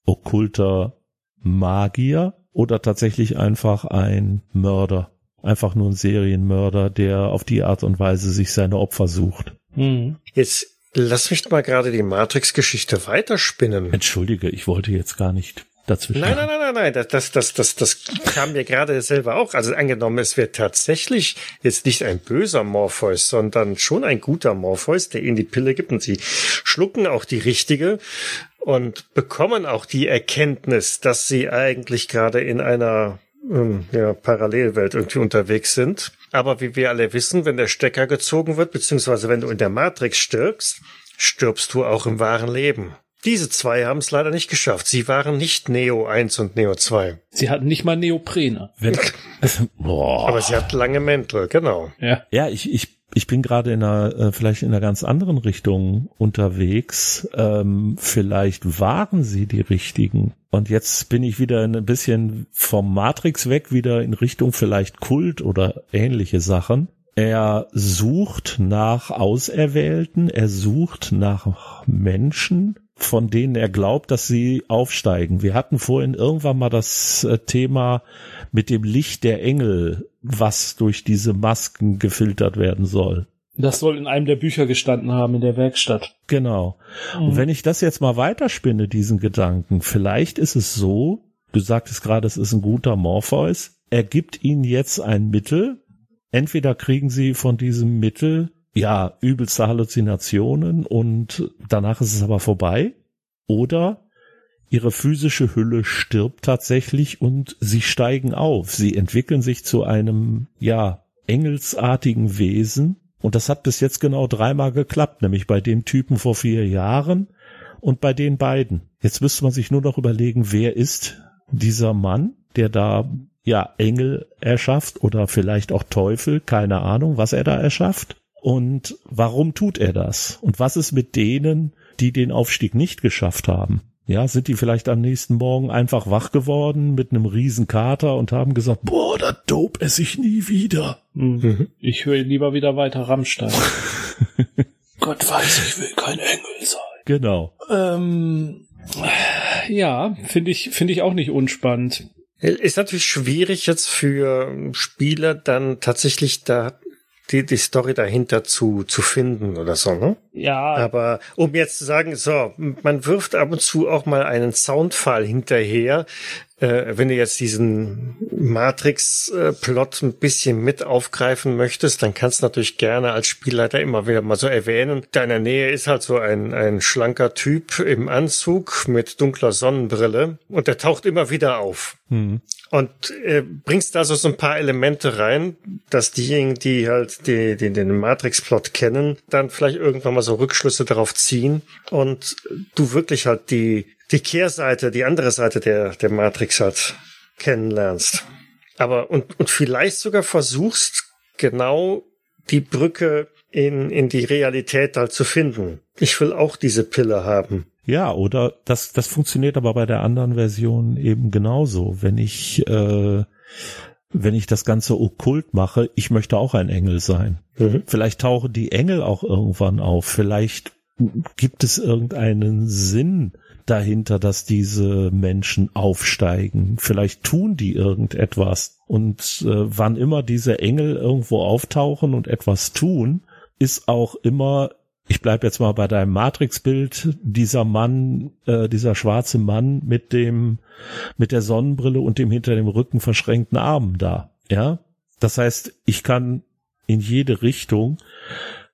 okkulter Magier oder tatsächlich einfach ein Mörder? Einfach nur ein Serienmörder, der auf die Art und Weise sich seine Opfer sucht. Hm. Jetzt lass mich mal gerade die Matrix-Geschichte weiterspinnen. Entschuldige, ich wollte jetzt gar nicht dazwischen. Nein, nein, nein, nein, nein, das, das, das, das kam mir gerade selber auch. Also angenommen, es wird tatsächlich jetzt nicht ein böser Morpheus, sondern schon ein guter Morpheus, der ihnen die Pille gibt und sie schlucken auch die richtige und bekommen auch die Erkenntnis, dass sie eigentlich gerade in einer ähm, ja, Parallelwelt irgendwie unterwegs sind. Aber wie wir alle wissen, wenn der Stecker gezogen wird, beziehungsweise wenn du in der Matrix stirbst, stirbst du auch im wahren Leben. Diese zwei haben es leider nicht geschafft. Sie waren nicht Neo 1 und Neo 2. Sie hatten nicht mal Neoprene. Aber sie hatten lange Mäntel, genau. Ja, ja ich, ich ich bin gerade in einer, äh, vielleicht in einer ganz anderen Richtung unterwegs. Ähm, vielleicht waren sie die richtigen. Und jetzt bin ich wieder ein bisschen vom Matrix weg, wieder in Richtung vielleicht Kult oder ähnliche Sachen. Er sucht nach Auserwählten, er sucht nach Menschen, von denen er glaubt, dass sie aufsteigen. Wir hatten vorhin irgendwann mal das äh, Thema mit dem Licht der Engel, was durch diese Masken gefiltert werden soll. Das soll in einem der Bücher gestanden haben in der Werkstatt. Genau. Mhm. Und wenn ich das jetzt mal weiterspinne, diesen Gedanken, vielleicht ist es so, du sagtest gerade, es ist ein guter Morpheus, er gibt ihnen jetzt ein Mittel, entweder kriegen sie von diesem Mittel ja, übelste Halluzinationen und danach ist es aber vorbei. Oder ihre physische Hülle stirbt tatsächlich und sie steigen auf. Sie entwickeln sich zu einem, ja, engelsartigen Wesen. Und das hat bis jetzt genau dreimal geklappt, nämlich bei dem Typen vor vier Jahren und bei den beiden. Jetzt müsste man sich nur noch überlegen, wer ist dieser Mann, der da ja Engel erschafft oder vielleicht auch Teufel, keine Ahnung, was er da erschafft. Und warum tut er das? Und was ist mit denen, die den Aufstieg nicht geschafft haben? Ja, sind die vielleicht am nächsten Morgen einfach wach geworden mit einem riesen Kater und haben gesagt, boah, da dope es ich nie wieder. Mhm. Ich höre lieber wieder weiter Rammstein. Gott weiß, ich will kein Engel sein. Genau. Ähm, ja, finde ich, finde ich auch nicht unspannend. Ist natürlich schwierig jetzt für Spieler dann tatsächlich da die, die Story dahinter zu, zu finden oder so, ne? Ja. Aber um jetzt zu sagen, so, man wirft ab und zu auch mal einen Soundfall hinterher, äh, wenn du jetzt diesen Matrix-Plot ein bisschen mit aufgreifen möchtest, dann kannst du natürlich gerne als Spielleiter immer wieder mal so erwähnen. Deiner Nähe ist halt so ein, ein schlanker Typ im Anzug mit dunkler Sonnenbrille und der taucht immer wieder auf. Mhm. Und äh, bringst da so, so ein paar Elemente rein, dass diejenigen, die halt die, die, den Matrix-Plot kennen, dann vielleicht irgendwann mal so Rückschlüsse darauf ziehen und du wirklich halt die die Kehrseite, die andere Seite der, der Matrix halt kennenlernst. Aber und, und vielleicht sogar versuchst, genau die Brücke in, in die Realität halt zu finden. Ich will auch diese Pille haben. Ja, oder das, das funktioniert aber bei der anderen Version eben genauso. Wenn ich, äh, wenn ich das Ganze okkult mache, ich möchte auch ein Engel sein. Mhm. Vielleicht tauchen die Engel auch irgendwann auf. Vielleicht gibt es irgendeinen Sinn dahinter, dass diese Menschen aufsteigen. Vielleicht tun die irgendetwas. Und äh, wann immer diese Engel irgendwo auftauchen und etwas tun, ist auch immer, ich bleib jetzt mal bei deinem Matrix-Bild, dieser Mann, äh, dieser schwarze Mann mit dem, mit der Sonnenbrille und dem hinter dem Rücken verschränkten Arm da. Ja. Das heißt, ich kann in jede Richtung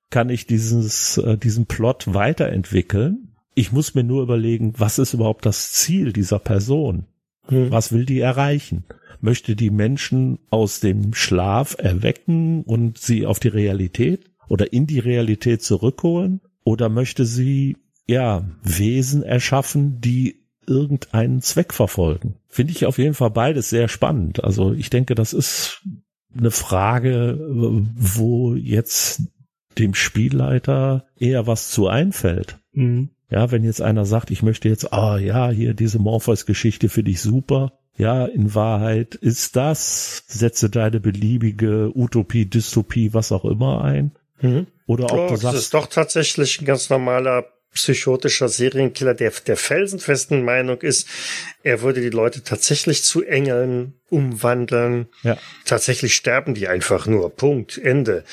kann ich dieses, äh, diesen Plot weiterentwickeln ich muss mir nur überlegen, was ist überhaupt das Ziel dieser Person? Hm. Was will die erreichen? Möchte die Menschen aus dem Schlaf erwecken und sie auf die Realität oder in die Realität zurückholen? Oder möchte sie, ja, Wesen erschaffen, die irgendeinen Zweck verfolgen? Finde ich auf jeden Fall beides sehr spannend. Also ich denke, das ist eine Frage, wo jetzt dem Spielleiter eher was zu einfällt. Mhm. Ja, wenn jetzt einer sagt, ich möchte jetzt, ah ja, hier diese Morpheus-Geschichte finde ich super. Ja, in Wahrheit ist das, setze deine beliebige Utopie, Dystopie, was auch immer ein. Mhm. Oder ob oh, du sagst. Das ist doch tatsächlich ein ganz normaler psychotischer Serienkiller, der der felsenfesten Meinung ist, er würde die Leute tatsächlich zu Engeln umwandeln. Ja. Tatsächlich sterben die einfach nur. Punkt. Ende.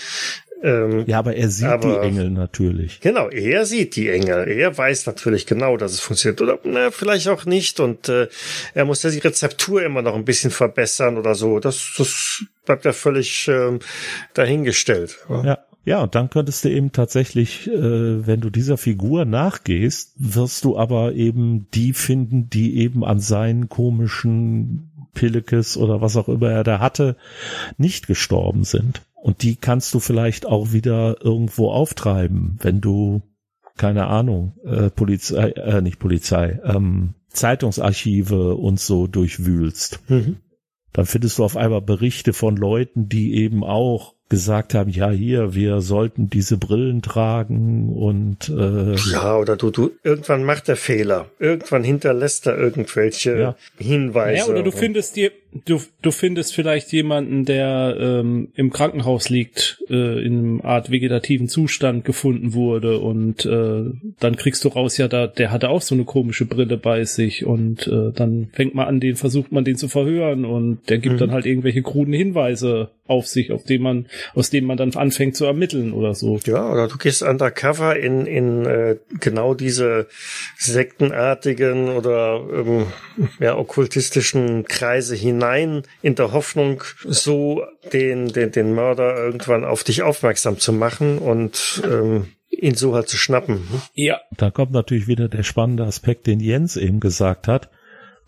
Ähm, ja, aber er sieht aber, die Engel natürlich. Genau, er sieht die Engel. Er weiß natürlich genau, dass es funktioniert. Oder na, vielleicht auch nicht. Und äh, er muss ja die Rezeptur immer noch ein bisschen verbessern oder so. Das, das bleibt ja völlig ähm, dahingestellt. Ja. Ja, und dann könntest du eben tatsächlich, äh, wenn du dieser Figur nachgehst, wirst du aber eben die finden, die eben an seinen komischen Pillekes oder was auch immer er da hatte, nicht gestorben sind. Und die kannst du vielleicht auch wieder irgendwo auftreiben, wenn du, keine Ahnung, äh, Polizei, äh, nicht Polizei, ähm, Zeitungsarchive und so durchwühlst. Mhm. Dann findest du auf einmal Berichte von Leuten, die eben auch gesagt haben, ja hier, wir sollten diese Brillen tragen und äh, ja oder du du irgendwann macht er Fehler, irgendwann hinterlässt er irgendwelche ja. Hinweise. Ja, oder du findest dir du du findest vielleicht jemanden, der ähm, im Krankenhaus liegt, äh, in einem Art vegetativen Zustand gefunden wurde und äh, dann kriegst du raus, ja, da der hatte auch so eine komische Brille bei sich und äh, dann fängt man an, den versucht man den zu verhören und der gibt mhm. dann halt irgendwelche kruden Hinweise auf sich, auf dem man, aus dem man dann anfängt zu ermitteln oder so. Ja, oder du gehst undercover in, in äh, genau diese sektenartigen oder ähm, ja, okkultistischen Kreise hinein, in der Hoffnung, so den, den, den Mörder irgendwann auf dich aufmerksam zu machen und ähm, ihn so halt zu schnappen. Hm? Ja. Da kommt natürlich wieder der spannende Aspekt, den Jens eben gesagt hat.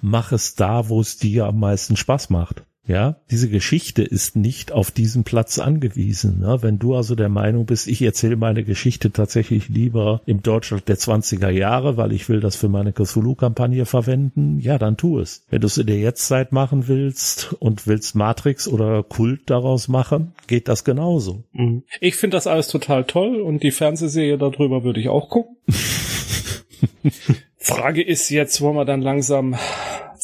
Mach es da, wo es dir am meisten Spaß macht. Ja, diese Geschichte ist nicht auf diesen Platz angewiesen. Ne? Wenn du also der Meinung bist, ich erzähle meine Geschichte tatsächlich lieber im Deutschland der 20er Jahre, weil ich will das für meine Cthulhu-Kampagne verwenden, ja, dann tu es. Wenn du es in der Jetztzeit machen willst und willst Matrix oder Kult daraus machen, geht das genauso. Mhm. Ich finde das alles total toll und die Fernsehserie darüber würde ich auch gucken. Frage ist jetzt, wollen wir dann langsam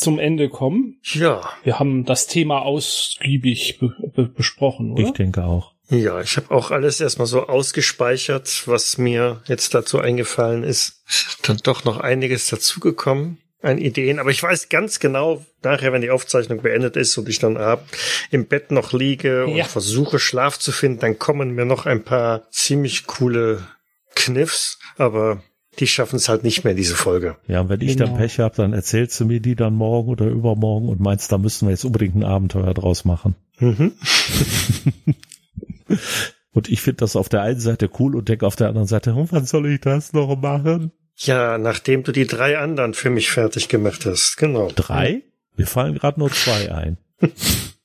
zum Ende kommen. Ja. Wir haben das Thema ausgiebig be be besprochen, oder? Ich denke auch. Ja, ich habe auch alles erstmal so ausgespeichert, was mir jetzt dazu eingefallen ist. Dann doch noch einiges dazugekommen an Ideen, aber ich weiß ganz genau, nachher, wenn die Aufzeichnung beendet ist und ich dann ab im Bett noch liege und ja. versuche Schlaf zu finden, dann kommen mir noch ein paar ziemlich coole Kniffs, aber die schaffen es halt nicht mehr, diese Folge. Ja, und wenn ich genau. dann Pech habe, dann erzählst du mir die dann morgen oder übermorgen und meinst, da müssen wir jetzt unbedingt ein Abenteuer draus machen. Mhm. und ich finde das auf der einen Seite cool und denke auf der anderen Seite, oh, wann soll ich das noch machen? Ja, nachdem du die drei anderen für mich fertig gemacht hast, genau. Drei? Mir fallen gerade nur zwei ein.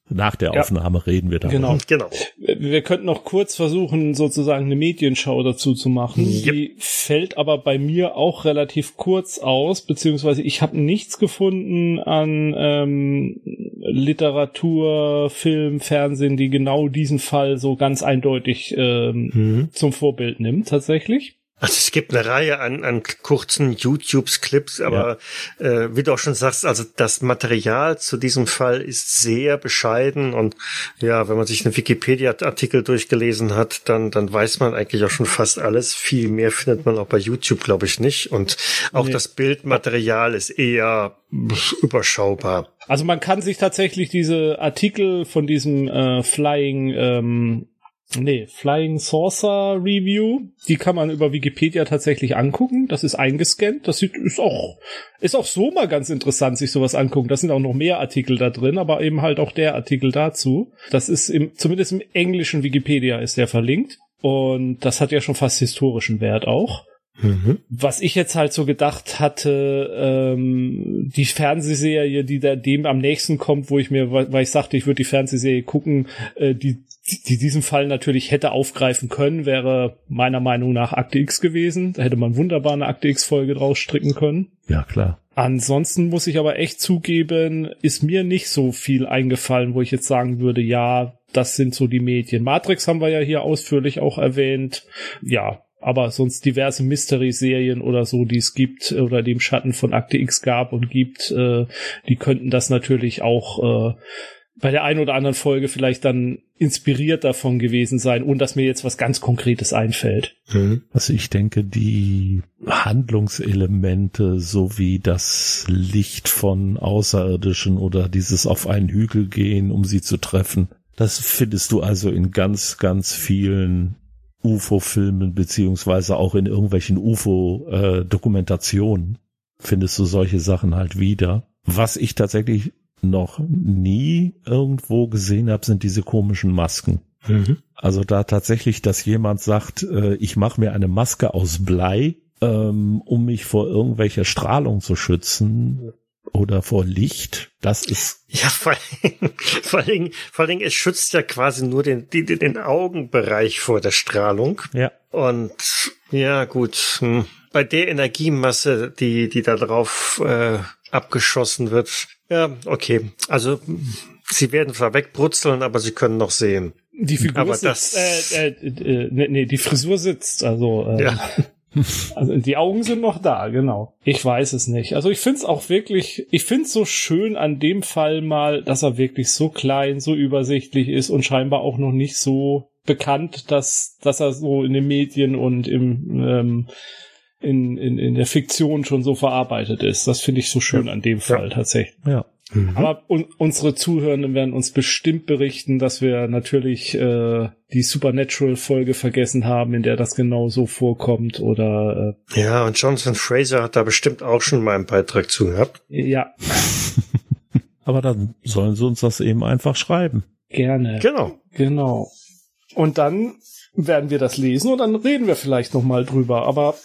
Nach der Aufnahme ja. reden wir darüber. Genau. genau. Wir könnten noch kurz versuchen, sozusagen eine Medienschau dazu zu machen. Yep. Die fällt aber bei mir auch relativ kurz aus, beziehungsweise ich habe nichts gefunden an ähm, Literatur, Film, Fernsehen, die genau diesen Fall so ganz eindeutig ähm, mhm. zum Vorbild nimmt, tatsächlich. Also es gibt eine Reihe an, an kurzen YouTube-Clips, aber ja. äh, wie du auch schon sagst, also das Material zu diesem Fall ist sehr bescheiden und ja, wenn man sich einen Wikipedia-Artikel durchgelesen hat, dann, dann weiß man eigentlich auch schon fast alles. Viel mehr findet man auch bei YouTube, glaube ich, nicht. Und auch nee. das Bildmaterial ist eher überschaubar. Also man kann sich tatsächlich diese Artikel von diesem äh, Flying ähm, Nee, Flying Saucer Review, die kann man über Wikipedia tatsächlich angucken. Das ist eingescannt. Das sieht, ist auch, ist auch so mal ganz interessant, sich sowas angucken. Das sind auch noch mehr Artikel da drin, aber eben halt auch der Artikel dazu. Das ist im, zumindest im englischen Wikipedia ist der verlinkt. Und das hat ja schon fast historischen Wert auch. Mhm. Was ich jetzt halt so gedacht hatte, ähm, die Fernsehserie, die da dem am nächsten kommt, wo ich mir, weil ich sagte, ich würde die Fernsehserie gucken, äh, die, die diesen Fall natürlich hätte aufgreifen können, wäre meiner Meinung nach Akte X gewesen. Da hätte man wunderbar eine Akte X-Folge draus stricken können. Ja, klar. Ansonsten muss ich aber echt zugeben, ist mir nicht so viel eingefallen, wo ich jetzt sagen würde, ja, das sind so die Medien. Matrix haben wir ja hier ausführlich auch erwähnt. Ja, aber sonst diverse Mystery-Serien oder so, die es gibt oder die im Schatten von Akte X gab und gibt, äh, die könnten das natürlich auch äh, bei der einen oder anderen Folge vielleicht dann inspiriert davon gewesen sein, ohne dass mir jetzt was ganz Konkretes einfällt. Mhm. Also ich denke, die Handlungselemente sowie das Licht von Außerirdischen oder dieses auf einen Hügel gehen, um sie zu treffen, das findest du also in ganz, ganz vielen UFO-Filmen beziehungsweise auch in irgendwelchen UFO-Dokumentationen findest du solche Sachen halt wieder. Was ich tatsächlich noch nie irgendwo gesehen habe, sind diese komischen Masken. Mhm. Also da tatsächlich, dass jemand sagt, äh, ich mache mir eine Maske aus Blei, ähm, um mich vor irgendwelcher Strahlung zu schützen, oder vor Licht. Das ist. Ja, vor, vor allem, vor allem, es schützt ja quasi nur den, den, den Augenbereich vor der Strahlung. Ja. Und ja, gut. Hm. Bei der Energiemasse, die, die da drauf äh, abgeschossen wird. Ja, okay. Also sie werden zwar wegbrutzeln, aber sie können noch sehen. Die Figur aber sitzt, das, äh, äh, äh, nee, nee, die Frisur sitzt, also äh, ja. Also die Augen sind noch da, genau. Ich weiß es nicht. Also ich finde es auch wirklich, ich finde es so schön an dem Fall mal, dass er wirklich so klein, so übersichtlich ist und scheinbar auch noch nicht so bekannt, dass, dass er so in den Medien und im ähm, in, in, in der Fiktion schon so verarbeitet ist. Das finde ich so schön ja. an dem Fall ja. tatsächlich. Ja. Mhm. Aber un unsere Zuhörenden werden uns bestimmt berichten, dass wir natürlich äh, die Supernatural-Folge vergessen haben, in der das genau so vorkommt oder äh, Ja, und Jonathan Fraser hat da bestimmt auch schon mal einen Beitrag zu gehabt. Ja. Aber dann sollen sie uns das eben einfach schreiben. Gerne. Genau. Genau. Und dann werden wir das lesen und dann reden wir vielleicht noch mal drüber. Aber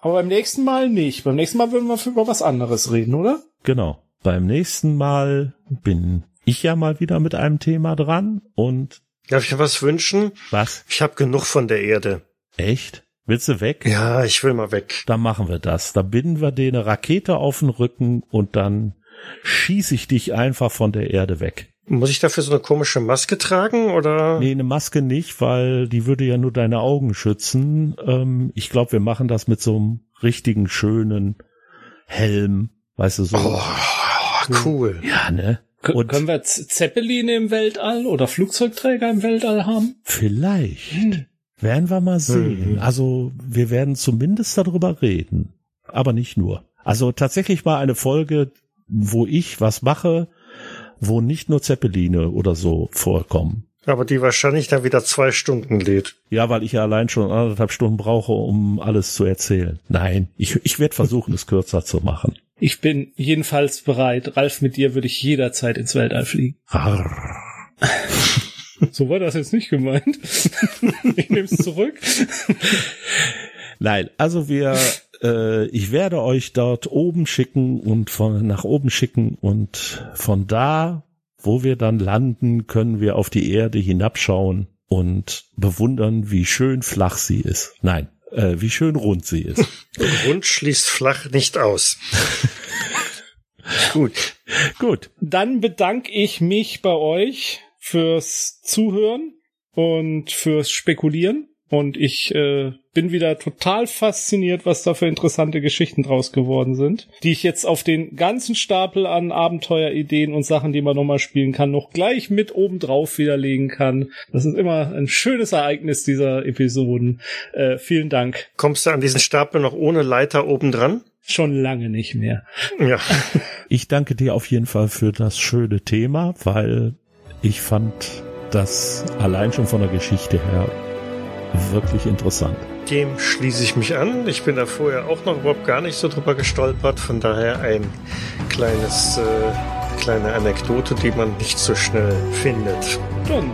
aber beim nächsten Mal nicht. Beim nächsten Mal würden wir über was anderes reden, oder? Genau. Beim nächsten Mal bin ich ja mal wieder mit einem Thema dran und Darf ich mir was wünschen? was? Ich habe genug von der Erde. Echt? Willst du weg? Ja, ich will mal weg. Dann machen wir das. Da binden wir dir eine Rakete auf den Rücken und dann schieße ich dich einfach von der Erde weg. Muss ich dafür so eine komische Maske tragen oder? Nee, eine Maske nicht, weil die würde ja nur deine Augen schützen. Ähm, ich glaube, wir machen das mit so einem richtigen, schönen Helm. Weißt du, so. Oh, cool. Ja, ne? Und- können wir Zeppeline im Weltall oder Flugzeugträger im Weltall haben? Vielleicht. Werden wir mal sehen. Mhm. Also, wir werden zumindest darüber reden. Aber nicht nur. Also tatsächlich mal eine Folge, wo ich was mache, wo nicht nur Zeppeline oder so vorkommen. Aber die wahrscheinlich dann wieder zwei Stunden lädt. Ja, weil ich ja allein schon anderthalb Stunden brauche, um alles zu erzählen. Nein, ich, ich werde versuchen, es kürzer zu machen. Ich bin jedenfalls bereit. Ralf, mit dir würde ich jederzeit ins Weltall fliegen. So war das jetzt nicht gemeint. ich nehme es zurück. Nein, also wir, äh, ich werde euch dort oben schicken und von nach oben schicken und von da, wo wir dann landen, können wir auf die Erde hinabschauen und bewundern, wie schön flach sie ist. Nein, äh, wie schön rund sie ist. Rund schließt flach nicht aus. Gut. Gut, Dann bedanke ich mich bei euch fürs Zuhören und fürs Spekulieren. Und ich äh, bin wieder total fasziniert, was da für interessante Geschichten draus geworden sind, die ich jetzt auf den ganzen Stapel an Abenteuerideen und Sachen, die man nochmal spielen kann, noch gleich mit oben drauf widerlegen kann. Das ist immer ein schönes Ereignis dieser Episoden. Äh, vielen Dank. Kommst du an diesen Stapel noch ohne Leiter oben dran? Schon lange nicht mehr. Ja. ich danke dir auf jeden Fall für das schöne Thema, weil ich fand das allein schon von der Geschichte her wirklich interessant. Dem schließe ich mich an. Ich bin da vorher auch noch überhaupt gar nicht so drüber gestolpert. Von daher ein kleines, äh, kleine Anekdote, die man nicht so schnell findet. Dann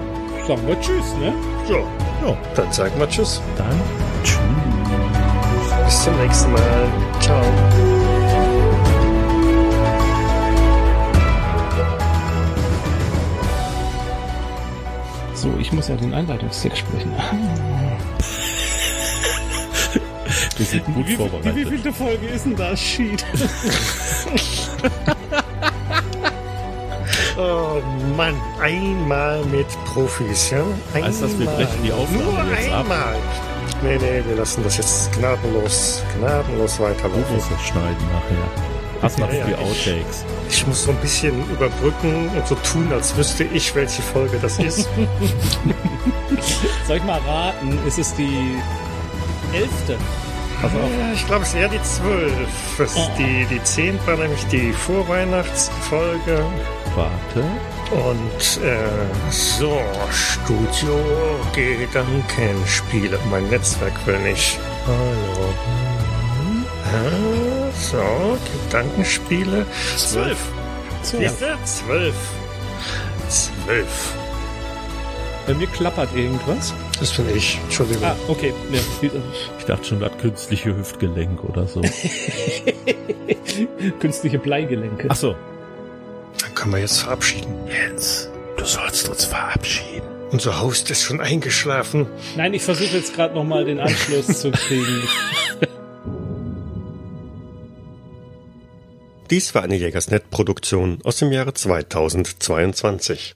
sagen wir Tschüss, ne? So, Ja, dann sagen wir Tschüss. dann tschüss. Bis zum nächsten Mal. Ciao. So, ich muss ja den Einleitungstext sprechen. Wir sind gut Wie, wie vorbereitet. wievielte Folge ist denn das, Sheet? Oh Mann, einmal mit Profis, ja? Einmal. Heißt das, wir brechen die Aufnahme Nur jetzt ab? einmal. Nee, nee, wir lassen das jetzt gnadenlos, gnadenlos Du weiterlaufen. musst es schneiden nachher. Hast noch Ja, ja, die ich- Outtakes. Ich muss so ein bisschen überbrücken und so tun, als wüsste ich, welche Folge das ist. Soll ich mal raten? Ist es die elfte? Pass auf. Ja, ich glaube, es ist eher die zwölf. Das ist die, die zehn war nämlich die Vorweihnachtsfolge. Warte. Und äh, so, Studio Gedankenspiele. Mein Netzwerk will nicht. Hallo. Ah, so, Gedankenspiele. Zwölf. Du? Zwölf. Zwölf. Bei mir klappert irgendwas. Das bin ich. Entschuldigung. Ah, okay. Ja, Ich dachte schon, das künstliche Hüftgelenk oder so. künstliche Bleigelenke. Ach so. Dann können wir jetzt verabschieden. Jens, du sollst uns verabschieden. Unser Host ist schon eingeschlafen. Nein, ich versuche jetzt gerade noch mal den Anschluss zu kriegen. Dies war eine Jägersnet-Produktion aus dem Jahre 2022.